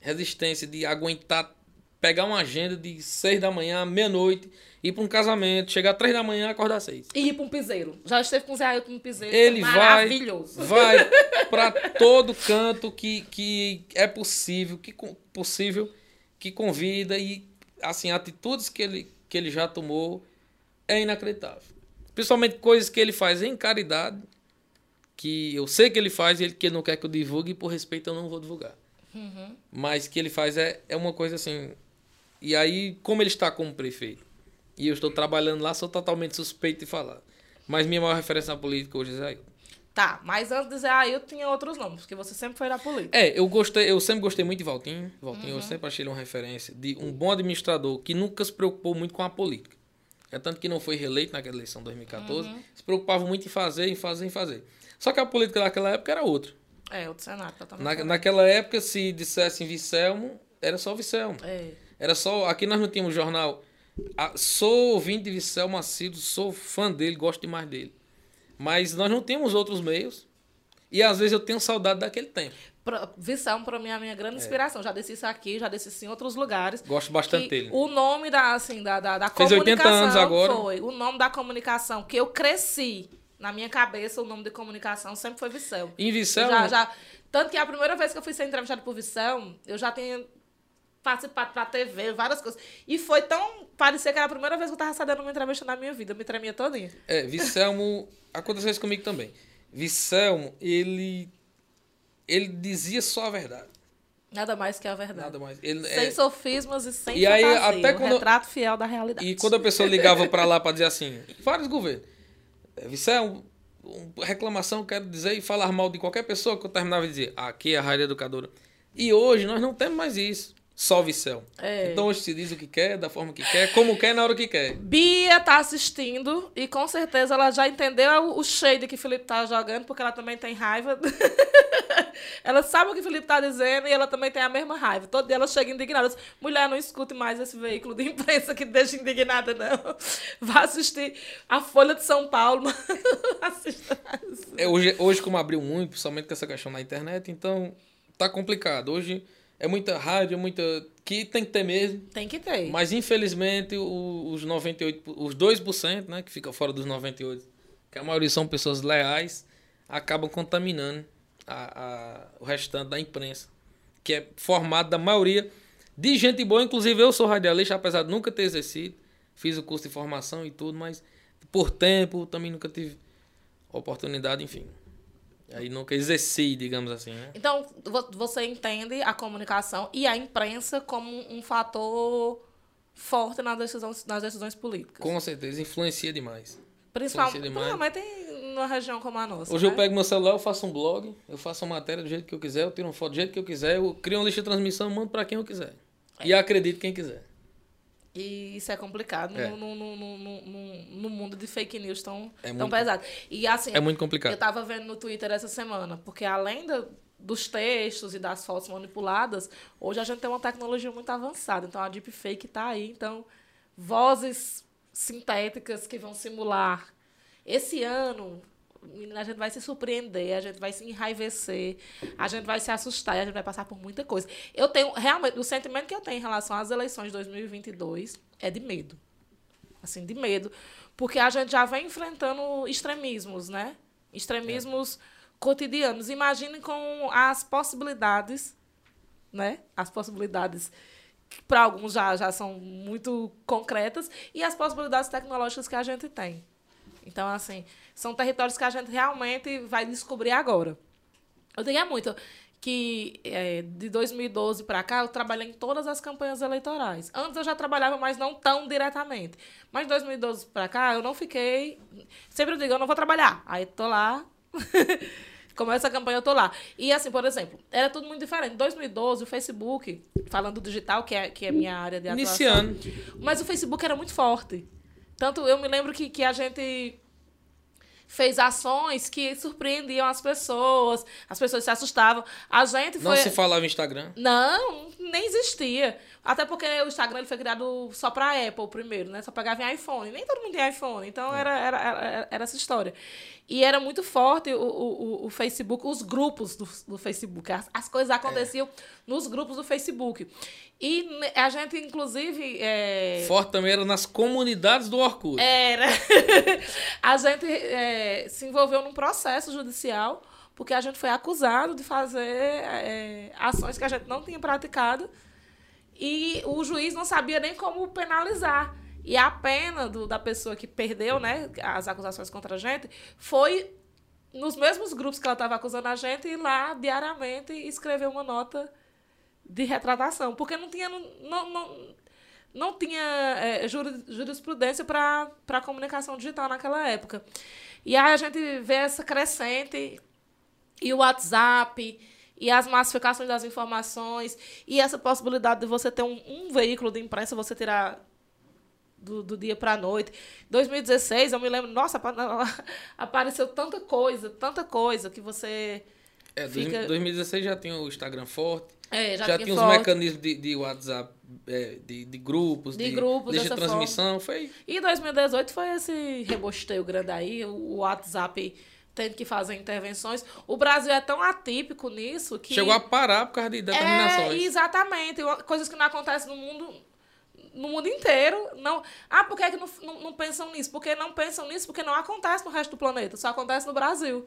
Resistência de aguentar, pegar uma agenda de seis da manhã, meia-noite, ir para um casamento, chegar três da manhã, acordar às seis. E ir pra um piseiro. Já esteve com o Zé Ailton no piseiro. Ele foi vai, maravilhoso. vai <laughs> para todo canto que, que é possível, que possível, que convida e assim atitudes que ele que ele já tomou é inacreditável. Principalmente coisas que ele faz em caridade, que eu sei que ele faz e ele que ele não quer que eu divulgue e por respeito eu não vou divulgar. Mas que ele faz é, é uma coisa assim. E aí, como ele está como prefeito e eu estou trabalhando lá, sou totalmente suspeito de falar. Mas minha maior referência na política hoje é Zé Ailton. Tá, mas antes de Zé Ailton tinha outros nomes, porque você sempre foi da política. É, eu gostei, eu sempre gostei muito de Valtinho. Valtinho, eu sempre achei ele uma referência de um bom administrador que nunca se preocupou muito com a política. É tanto que não foi reeleito naquela eleição de 2014. Se preocupava muito em fazer, em fazer, em fazer. Só que a política daquela época era outra. É, outro cenário, totalmente. Na, naquela época, se dissessem Vicelmo, era só Vicelmo. É. Era só. Aqui nós não tínhamos jornal. Ah, sou ouvinte de Vicelmo Macido, sou fã dele, gosto demais dele. Mas nós não tínhamos outros meios. E às vezes eu tenho saudade daquele tempo. Pra, Visão, pra mim, é a minha grande inspiração. Já disse isso aqui, já disse isso em outros lugares. Gosto bastante dele. O nome da, assim, da, da, da Fez 80 comunicação anos agora. foi. O nome da comunicação que eu cresci. Na minha cabeça, o nome de comunicação sempre foi Vicel. Em Eu Vicelmo. Já, já, tanto que a primeira vez que eu fui ser entrevistada por Vicel, eu já tinha participado pra TV, várias coisas. E foi tão. Parecia que era a primeira vez que eu tava recebendo uma entrevista na minha vida. Eu me tremia todinha. É, Vicelmo. aconteceu isso comigo também. Vicelmo, ele. Ele dizia só a verdade. Nada mais que a verdade. Nada mais. Ele, Sem é, sofismas e sem E aí, até um quando- retrato fiel da realidade. E quando a pessoa ligava para lá para dizer assim, vários governos, é, Vicel, um, reclamação, quero dizer, e falar mal de qualquer pessoa que eu terminava de dizer, aqui é a rádio educadora. E hoje nós não temos mais isso. Salve céu. É. Então hoje se diz o que quer, da forma que quer, como quer, na hora que quer. Bia tá assistindo e com certeza ela já entendeu o, shade que o Felipe tá jogando, porque ela também tem raiva. <laughs> ela sabe o que o Felipe tá dizendo e ela também tem a mesma raiva. Todo dia ela chega indignada. Diz, Mulher, não escute mais esse veículo de imprensa que deixa indignada, não. <laughs> Vá assistir a Folha de São Paulo. <laughs> Assista. É, hoje, hoje, como abriu muito, principalmente com essa questão na internet, então tá complicado. Hoje é muita rádio, é muita. que tem que ter mesmo. Tem que ter. Mas infelizmente o- os 98, os 2%, né, que fica fora dos 98, que a maioria são pessoas leais, acabam contaminando a, a- o restante da imprensa, que é formado da maioria de gente boa, inclusive eu sou radialista, apesar de nunca ter exercido, fiz o curso de formação e tudo, mas por tempo também nunca tive oportunidade, enfim. Aí nunca exerci, digamos assim, né? Então, vo- você entende a comunicação e a imprensa como um fator forte nas decisões, nas decisões políticas. Com certeza, influencia demais. Principalmente, influencia demais. numa região como a nossa. Hoje né? eu pego meu celular, eu faço um blog, eu faço uma matéria do jeito que eu quiser, eu tiro uma foto do jeito que eu quiser, eu crio uma lista de transmissão, mando pra quem eu quiser. E acredito quem quiser. E isso é complicado É. No, no, no, no, no- mundo de fake news tão, É tão muito- pesado. E assim, É muito complicado. eu tava vendo no Twitter essa semana, porque além da- dos textos e das fotos manipuladas, hoje a gente tem uma tecnologia muito avançada. Então a deepfake tá aí. Então, vozes sintéticas que vão simular. Esse ano, menina, a gente vai se surpreender, a gente vai se enraivecer, a gente vai se assustar a gente vai passar por muita coisa. Eu tenho, realmente, o sentimento que eu tenho em relação às eleições de 2022 é de medo. Assim, de medo. Porque a gente já vem enfrentando extremismos, né? Extremismos cotidianos. Imagine com as possibilidades, né? As possibilidades que para alguns já, já são muito concretas e as possibilidades tecnológicas que a gente tem. Então, assim, são territórios que a gente realmente vai descobrir agora. Eu diria muito que é, de 2012 para cá eu trabalhei em todas as campanhas eleitorais. Antes eu já trabalhava, mas não tão diretamente. Mas de 2012 para cá eu não fiquei. Sempre eu digo, eu não vou trabalhar. Aí tô lá. <laughs> Começa a campanha, eu tô lá. E assim, por exemplo, era tudo muito diferente. Em 2012, o Facebook, falando do digital, que é, que é minha área de atuação. Iniciando. Mas o Facebook era muito forte. Tanto eu me lembro que, que a gente fez ações que surpreendiam as pessoas, as pessoas se assustavam. A gente Não foi. se falava Instagram. Não, nem existia. Até porque o Instagram ele foi criado só pra Apple primeiro, né? Só pegava em iPhone. Nem todo mundo tem iPhone. Então era, era, era, era essa história. E era muito forte o, o, o Facebook, os grupos do, do Facebook. As, as coisas aconteciam nos grupos do Facebook. E a gente, inclusive. é, Forte também era nas comunidades do Orkut. era. <laughs> a gente é, se envolveu num processo judicial porque a gente foi acusado de fazer é, ações que a gente não tinha praticado e o juiz não sabia nem como penalizar. E a pena do, da pessoa que perdeu né, as acusações contra a gente foi nos mesmos grupos que ela estava acusando a gente ir lá diariamente escrever uma nota de retratação. Porque não tinha. Não, não, não, tinha é, juri- jurisprudência para a comunicação digital naquela época. E aí a gente vê essa crescente e o WhatsApp e as massificações das informações e essa possibilidade de você ter um, um veículo de imprensa, você tirar do, do dia para a noite. 2016, eu me lembro, nossa, apa- <laughs> apareceu tanta coisa, tanta coisa que você É, fica- 2016 já tinha o Instagram forte. É, já, Já, tinha os foto. mecanismos de, de WhatsApp, é, de, de grupos, De grupos, de dessa transmissão. Foi E 2018 foi esse rebosteio grande aí, o WhatsApp tendo que fazer intervenções. O Brasil é tão atípico nisso que. Chegou a parar por causa de É, determinações. exatamente. Uma- Coisas que não acontecem no mundo no mundo inteiro. Não, ah, por que, é que não, não, não pensam nisso? Porque não pensam nisso porque não acontece no resto do planeta, só acontece no Brasil.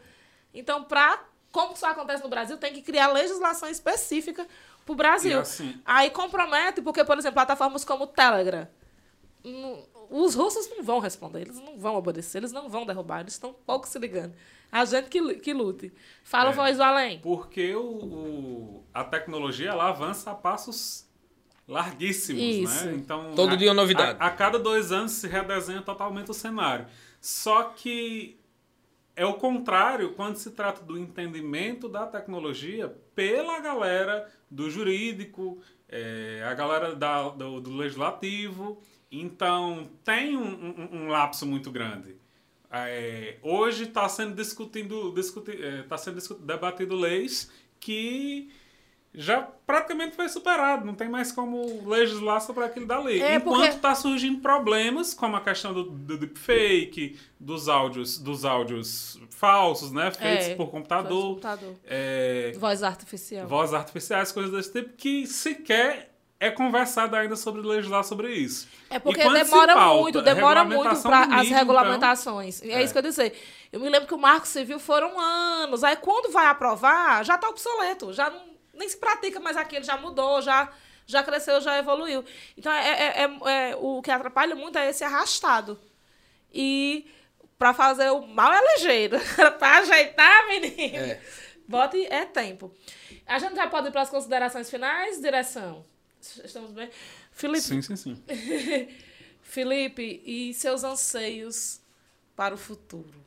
Então, pra, como só acontece no Brasil, tem que criar legislação específica pro Brasil. E assim- Aí compromete, porque, por exemplo, plataformas como o Telegram, os russos não vão responder, eles não vão obedecer, eles não vão derrubar, eles estão pouco se ligando. A gente que, que lute. Fala, É. voz do além. Porque o, o- a tecnologia ela avança a passos larguíssimos, Isso. né? Então, Todo a- dia é novidade. A, a cada dois anos se redesenha totalmente o cenário. Só que é o contrário quando se trata do entendimento da tecnologia pela galera do jurídico, é, a galera da, do, do legislativo. Então, tem um, um, um lapso muito grande. É, hoje está sendo discutido, discuti, é, tá sendo debatido leis que já praticamente foi superado, não tem mais como legislar sobre aquilo da lei. É Enquanto está porque... surgindo problemas, como a questão do, do deepfake, dos áudios, dos áudios falsos, né? Feitos é, por computador. computador. É, voz artificial. Voz artificiais, coisas desse tipo, que sequer é conversado ainda sobre legislar sobre isso. É porque demora pauta, muito, demora muito para as regulamentações. Então, é, é, isso que eu dizer. Eu me lembro que o Marco Civil foram anos. Aí quando vai aprovar, já está obsoleto, já não nem se pratica mais aquilo, já mudou, já, já cresceu, já evoluiu. Então, é, é, é, é o que atrapalha muito é esse arrastado. E para fazer o mal é ligeiro. <laughs> para ajeitar, menino, é. bote é tempo. A gente já pode ir para as considerações finais, direção? Estamos bem? Felipe, sim, sim, sim. <laughs> Felipe, e seus anseios para o futuro?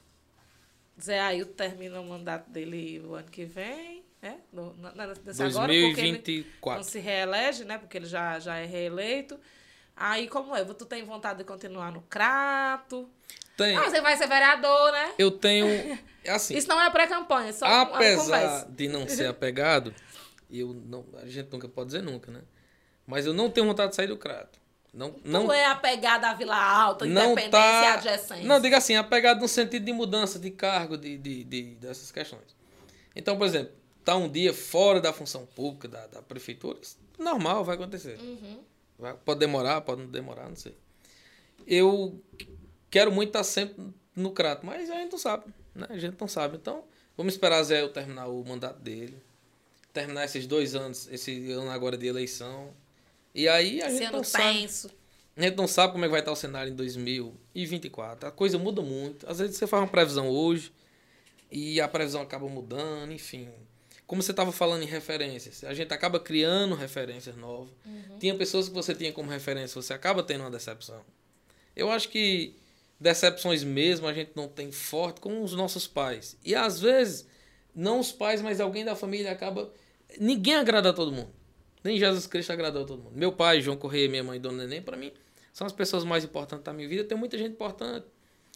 Zé Ailton termina o mandato dele o ano que vem. É, no, na, desse 2024. Agora, não se reelege, né? Porque ele já, já é reeleito. Aí, como é? Tu tem vontade de continuar no Crato? Tem. Ah, você vai ser vereador, né? Eu tenho. <laughs> Assim. Isso não é pré-campanha, só Apesar de não ser apegado, eu não, a gente nunca pode dizer nunca, né? Mas eu não tenho vontade de sair do Crato. Não, não, é apegado à Vila Alta, não independência tá, e adjacência. Não, diga assim, apegado no sentido de mudança de cargo, de, de, de, dessas questões. Então, por exemplo, tá um dia fora da função pública, da, da prefeitura, normal, vai acontecer. Uhum. Vai, pode demorar, pode não demorar, não sei. Eu quero muito estar sempre no crato, mas a gente não sabe, né? A gente não sabe. Então, vamos esperar Zé eu terminar o mandato dele, terminar esses dois anos, esse ano agora de eleição. E aí a gente não sabe. A gente não sabe como é que vai estar o cenário em 2024. A coisa muda muito. Às vezes você faz uma previsão hoje e a previsão acaba mudando, enfim como você estava falando em referências, a gente acaba criando referências novas. Uhum. Tinha pessoas que você tinha como referência, você acaba tendo uma decepção. Eu acho que decepções mesmo a gente não tem forte com os nossos pais. E às vezes, não os pais, mas alguém da família acaba. Ninguém agrada a todo mundo. Nem Jesus Cristo agradou a todo mundo. Meu pai, João Correia, minha mãe, Dona Neném, para mim, são as pessoas mais importantes da minha vida. Tem muita gente importante.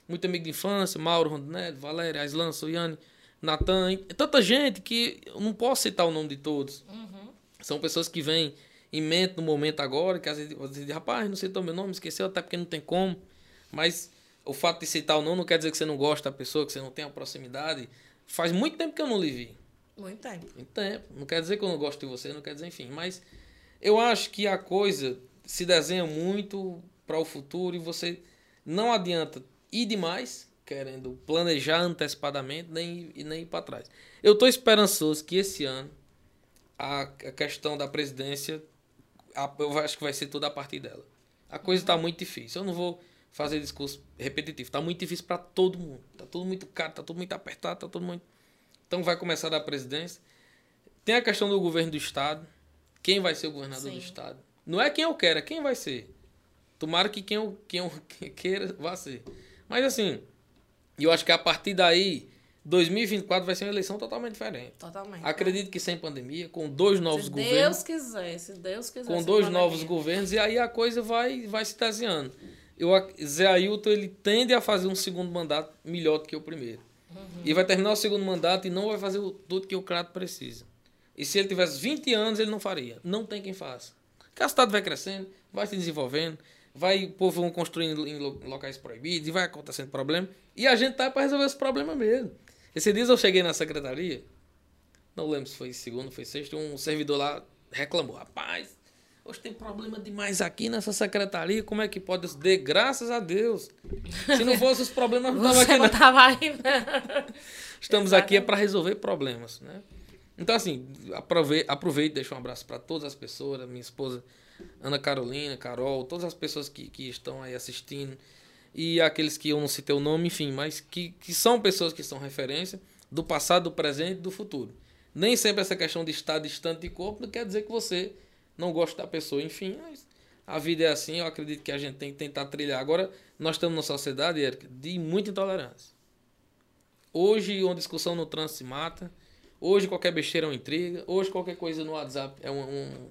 Muito amigo de infância, Mauro Rondinelli, Valéria, Aislan, Soiane. Natan, tanta gente que eu não posso citar o nome de todos. Uhum. São pessoas que vêm em mente no momento agora, que às vezes dizem, rapaz, não citou meu nome, esqueceu, até porque não tem como. Mas o fato de citar o nome não quer dizer que você não gosta da pessoa, que você não tem a proximidade. Faz muito tempo que eu não lhe vi. Muito tempo. Muito tempo. Não quer dizer que eu não gosto de você, não quer dizer, enfim. Mas eu acho que a coisa se desenha muito para o futuro e você não adianta ir demais querendo planejar antecipadamente nem, e nem ir para trás. Eu estou esperançoso que esse ano a, a questão da presidência, a, eu acho que vai ser tudo a partir dela. A coisa está muito difícil. Eu não vou fazer discurso repetitivo. Está muito difícil para todo mundo. Está tudo muito caro, está tudo muito apertado, está tudo muito. Então vai começar da presidência. Tem a questão do governo do estado. Quem vai ser o governador Sim. do estado? Não é quem eu quero, é quem vai ser. Tomara que quem eu, quem eu <laughs> queira vá ser. Mas assim, e eu acho que a partir daí, 2024 vai ser uma eleição totalmente diferente. Totalmente. Acredito que sem pandemia, com dois novos se governos. Se Deus quiser, se Deus quiser. Com dois novos governos, e aí a coisa vai, vai se desenhando. Eu, Zé Ailton ele tende a fazer um segundo mandato melhor do que o primeiro. Uhum. E vai terminar o segundo mandato e não vai fazer tudo que o Crato precisa. E se ele tivesse 20 anos, ele não faria. Não tem quem faça. Porque a cidade vai crescendo, vai se desenvolvendo vai, o povo vão construindo em locais proibidos e vai acontecendo problema. E a gente tá para resolver esse problema mesmo. Esse dia eu cheguei na secretaria, não lembro se foi segundo, foi sexto, um servidor lá reclamou: rapaz, hoje tem problema demais aqui nessa secretaria, como é que pode? Eu dei graças a Deus. Se não fosse os problemas, não estava aqui. Não tava aí, <laughs> Estamos aqui é para resolver problemas, né? Então, assim, aproveite, aproveite deixo um abraço para todas as pessoas, minha esposa Ana Carolina, Carol, todas as pessoas que, que estão aí assistindo e aqueles que eu não citei o nome, enfim, mas que, que são pessoas que são referência do passado, do presente e do futuro. Nem sempre essa questão de estar distante de corpo não quer dizer que você não gosta da pessoa, enfim, a vida é assim, eu acredito que a gente tem que tentar trilhar. Agora, nós estamos numa sociedade, Erika, de muita intolerância. Hoje uma discussão no trânsito se mata. Hoje qualquer besteira é uma intriga. Hoje qualquer coisa no WhatsApp é um. um...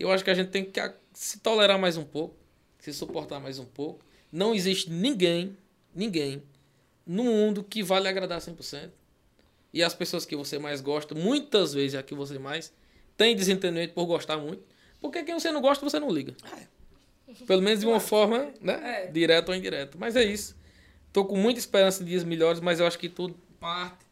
Eu acho que a gente tem que se tolerar mais um pouco, se suportar mais um pouco. Não existe ninguém, ninguém no mundo que vale agradar 100%. E as pessoas que você mais gosta, muitas vezes é a que você mais tem desentendimento por gostar muito. Porque quem você não gosta, você não liga. Pelo menos de uma <laughs> forma, né? É. Direta ou indireta. Mas é isso. Tô com muita esperança de dias melhores, mas eu acho que tudo parte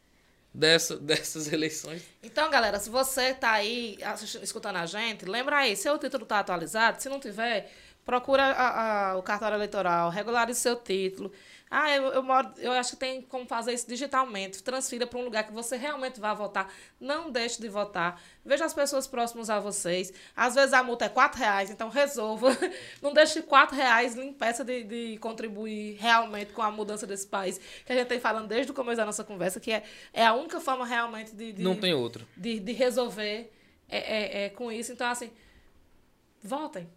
dessa, <laughs> dessas eleições. Então, galera, se você tá aí escutando a gente, lembra aí, seu título tá atualizado. Se não tiver, procura a- a- o cartório eleitoral, regularize seu título. Ah, eu, eu, moro, eu acho que tem como fazer isso digitalmente. Transfira para um lugar que você realmente vai votar. Não deixe de votar. Veja as pessoas próximas a vocês. Às vezes a multa é quatro reais, então resolva. <laughs> Não deixe quatro reais impeça de, de contribuir realmente com a mudança desse país. Que a gente tem falando desde o começo da nossa conversa, que é, é a única forma realmente de, de Não tem outro. de, de resolver é, é, é com isso. Então, assim, votem.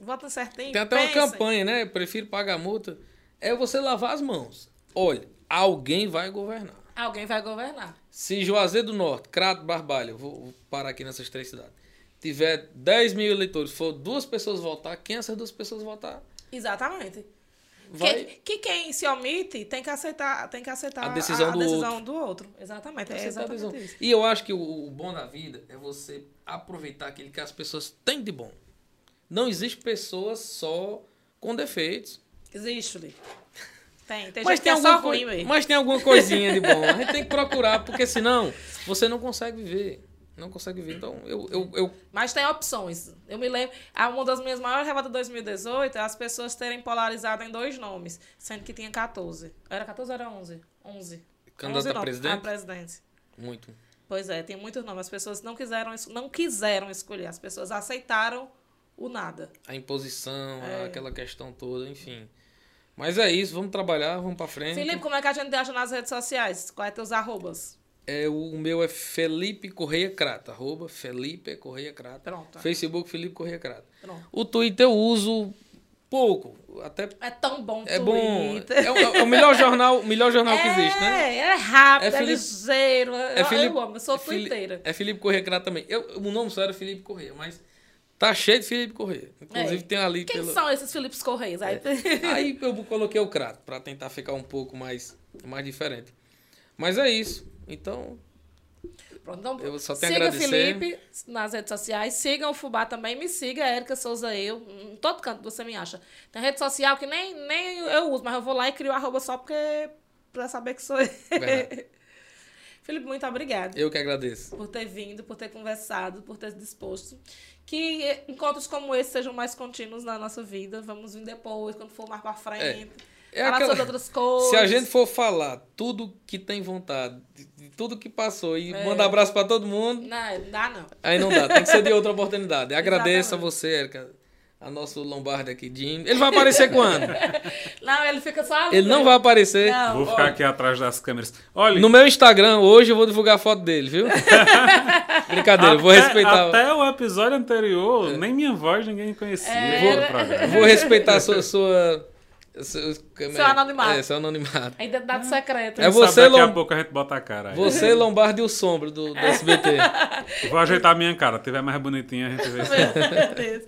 Votem certinho. Tem até uma pensem. campanha, né? Eu prefiro pagar multa. É você lavar as mãos. Olha, alguém vai governar. Alguém vai governar. Se Juazeiro do Norte, Crato, Barbalha, eu vou, parar aqui nessas três cidades, tiver 10 mil eleitores, for duas pessoas votar, quem essas duas pessoas votar? Exatamente. Vai. Que, que quem se omite tem que aceitar, tem que aceitar A decisão do decisão do outro. Exatamente. É a exatamente isso. E eu acho que o, o bom da vida é você aproveitar aquilo que as pessoas têm de bom. Não existe pessoas só com defeitos. Existe, Felipe. Tem. Tem Mas gente que tem, é só alguma ruim mesmo. mas tem alguma coisinha de bom. A gente tem que procurar, porque senão você não consegue viver. Não consegue viver. Então, eu, eu, eu Mas tem opções. Eu me lembro, uma das minhas maiores revoltas de 2018 é as pessoas terem polarizado em dois nomes, sendo que tinha 14. Era 14 ou era 11? 11. Candidato 11 a presidente? A presidência. muito. Pois é, tem muitos nomes. As pessoas não quiseram, não quiseram escolher. As pessoas aceitaram o nada. A imposição, É. aquela questão toda, enfim. Mas é isso, vamos trabalhar, vamos pra frente. Felipe, como é que a gente te acha nas redes sociais? Quais é teus arrobas? É, o meu é Felipe Correia Crata, arroba Felipe Correia Crata. Pronto. Facebook Felipe Correia Crata. Pronto. O Twitter eu uso pouco, até É tão bom é bom. Twitter. É, é o melhor jornal, melhor jornal que existe, né? É, é rápido, É é, Felipe- ligeiro. É eu, Felipe, eu amo, eu sou é twitteira. É Felipe Correia Crata também. Eu, o nome só era Felipe Correia, mas tá cheio de Felipe Correia. Inclusive É. tem ali Quem pelo... são esses Filipes Correios? Aí, <laughs> Aí eu <laughs> coloquei o Crato pra tentar ficar um pouco mais, mais diferente. Mas é isso. Então, Pronto, então, Eu só tenho siga. Felipe nas redes sociais, sigam o Fubá também, me siga, Érica Souza eu, em todo canto você me acha. Tem rede social que nem, nem eu uso, mas eu vou lá e crio arroba só porque pra saber que sou eu. Verdade. Felipe, muito obrigada eu que agradeço. por ter vindo, por ter conversado, por ter se disposto. Que encontros como esse sejam mais contínuos na nossa vida. Vamos vir depois, quando for mais pra frente. É falar aquela- sobre outras coisas. Se a gente for falar tudo que tem vontade, de, de tudo que passou e É. mandar abraço pra todo mundo, Não, não dá não. aí não dá. Tem que ser de outra oportunidade. <laughs> Agradeço a Exatamente. você, Erika. A nosso Lombardi aqui, Jim. Ele vai aparecer <laughs> quando? Não, ele fica só. Ele não vai aparecer. Não. Vou ficar aqui atrás das câmeras. Olha, No meu Instagram, hoje, eu vou divulgar a foto dele, viu? <laughs> Brincadeira, eu vou até- respeitar. Até o episódio anterior, nem minha voz ninguém conhecia É. programa. Vou respeitar a sua. sua seu, Seu anonimato. É, seu anonimato. A identidade secreta. É você, sabe daqui a pouco a gente bota a cara aí. Você, Lombardi e o Sombra do, do SBT. <laughs> Vou ajeitar a minha cara. Se tiver mais bonitinha, a gente vê. Deus.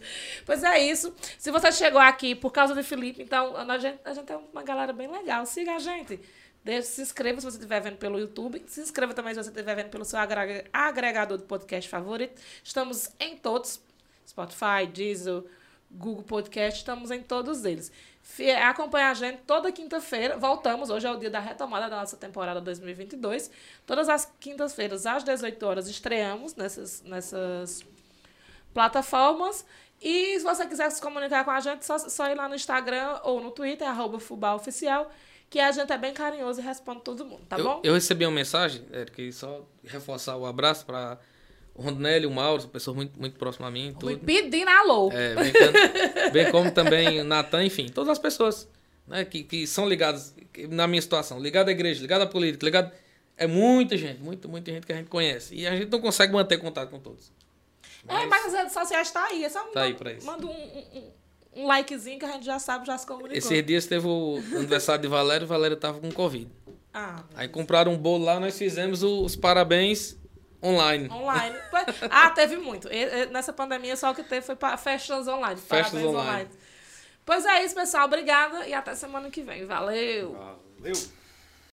Pois é isso. Se você chegou aqui por causa de Felipe, então a gente, a gente é uma galera bem legal. Siga a gente. Deixe, se inscreva se você estiver vendo pelo YouTube. Se inscreva também se você estiver vendo pelo seu agrega- agregador de podcast favorito. Estamos em todos. Spotify, Diesel, Google Podcast. Estamos em todos eles. Acompanhe a gente toda quinta-feira. Voltamos. Hoje é o dia da retomada da nossa temporada 2022. Todas as quintas-feiras, às 18 horas, estreamos nessas, nessas plataformas. E se você quiser se comunicar com a gente, só, só ir lá no Instagram ou no Twitter, arroba fubaoficial, que a gente é bem carinhoso e responde todo mundo, tá eu, bom? eu recebi uma mensagem, Erika, e só reforçar o abraço para Rondinelli, o Mauro, são pessoas muito, muito próximas a mim. Tudo. pedindo alô. É, bem, como- bem como também Natan, enfim, todas as pessoas né, que, que são ligadas na minha situação, ligado à igreja, ligado à política, ligado. É muita gente, muita, muita gente que a gente conhece. E a gente não consegue manter contato com todos. É, mas as redes sociais tá aí. É só Tá aí pra isso. manda um, um, um likezinho que a gente já sabe, já se comunicou. Esses dias teve o aniversário de Valério e Valério tava com Covid. Ah, Aí compraram um bolo lá, nós fizemos os parabéns online. online. Ah, teve muito. E- e- Nessa pandemia, só o que teve foi para festas online. Festas parabéns online. Pois é isso, pessoal. Obrigada e até semana que vem. Valeu! Valeu!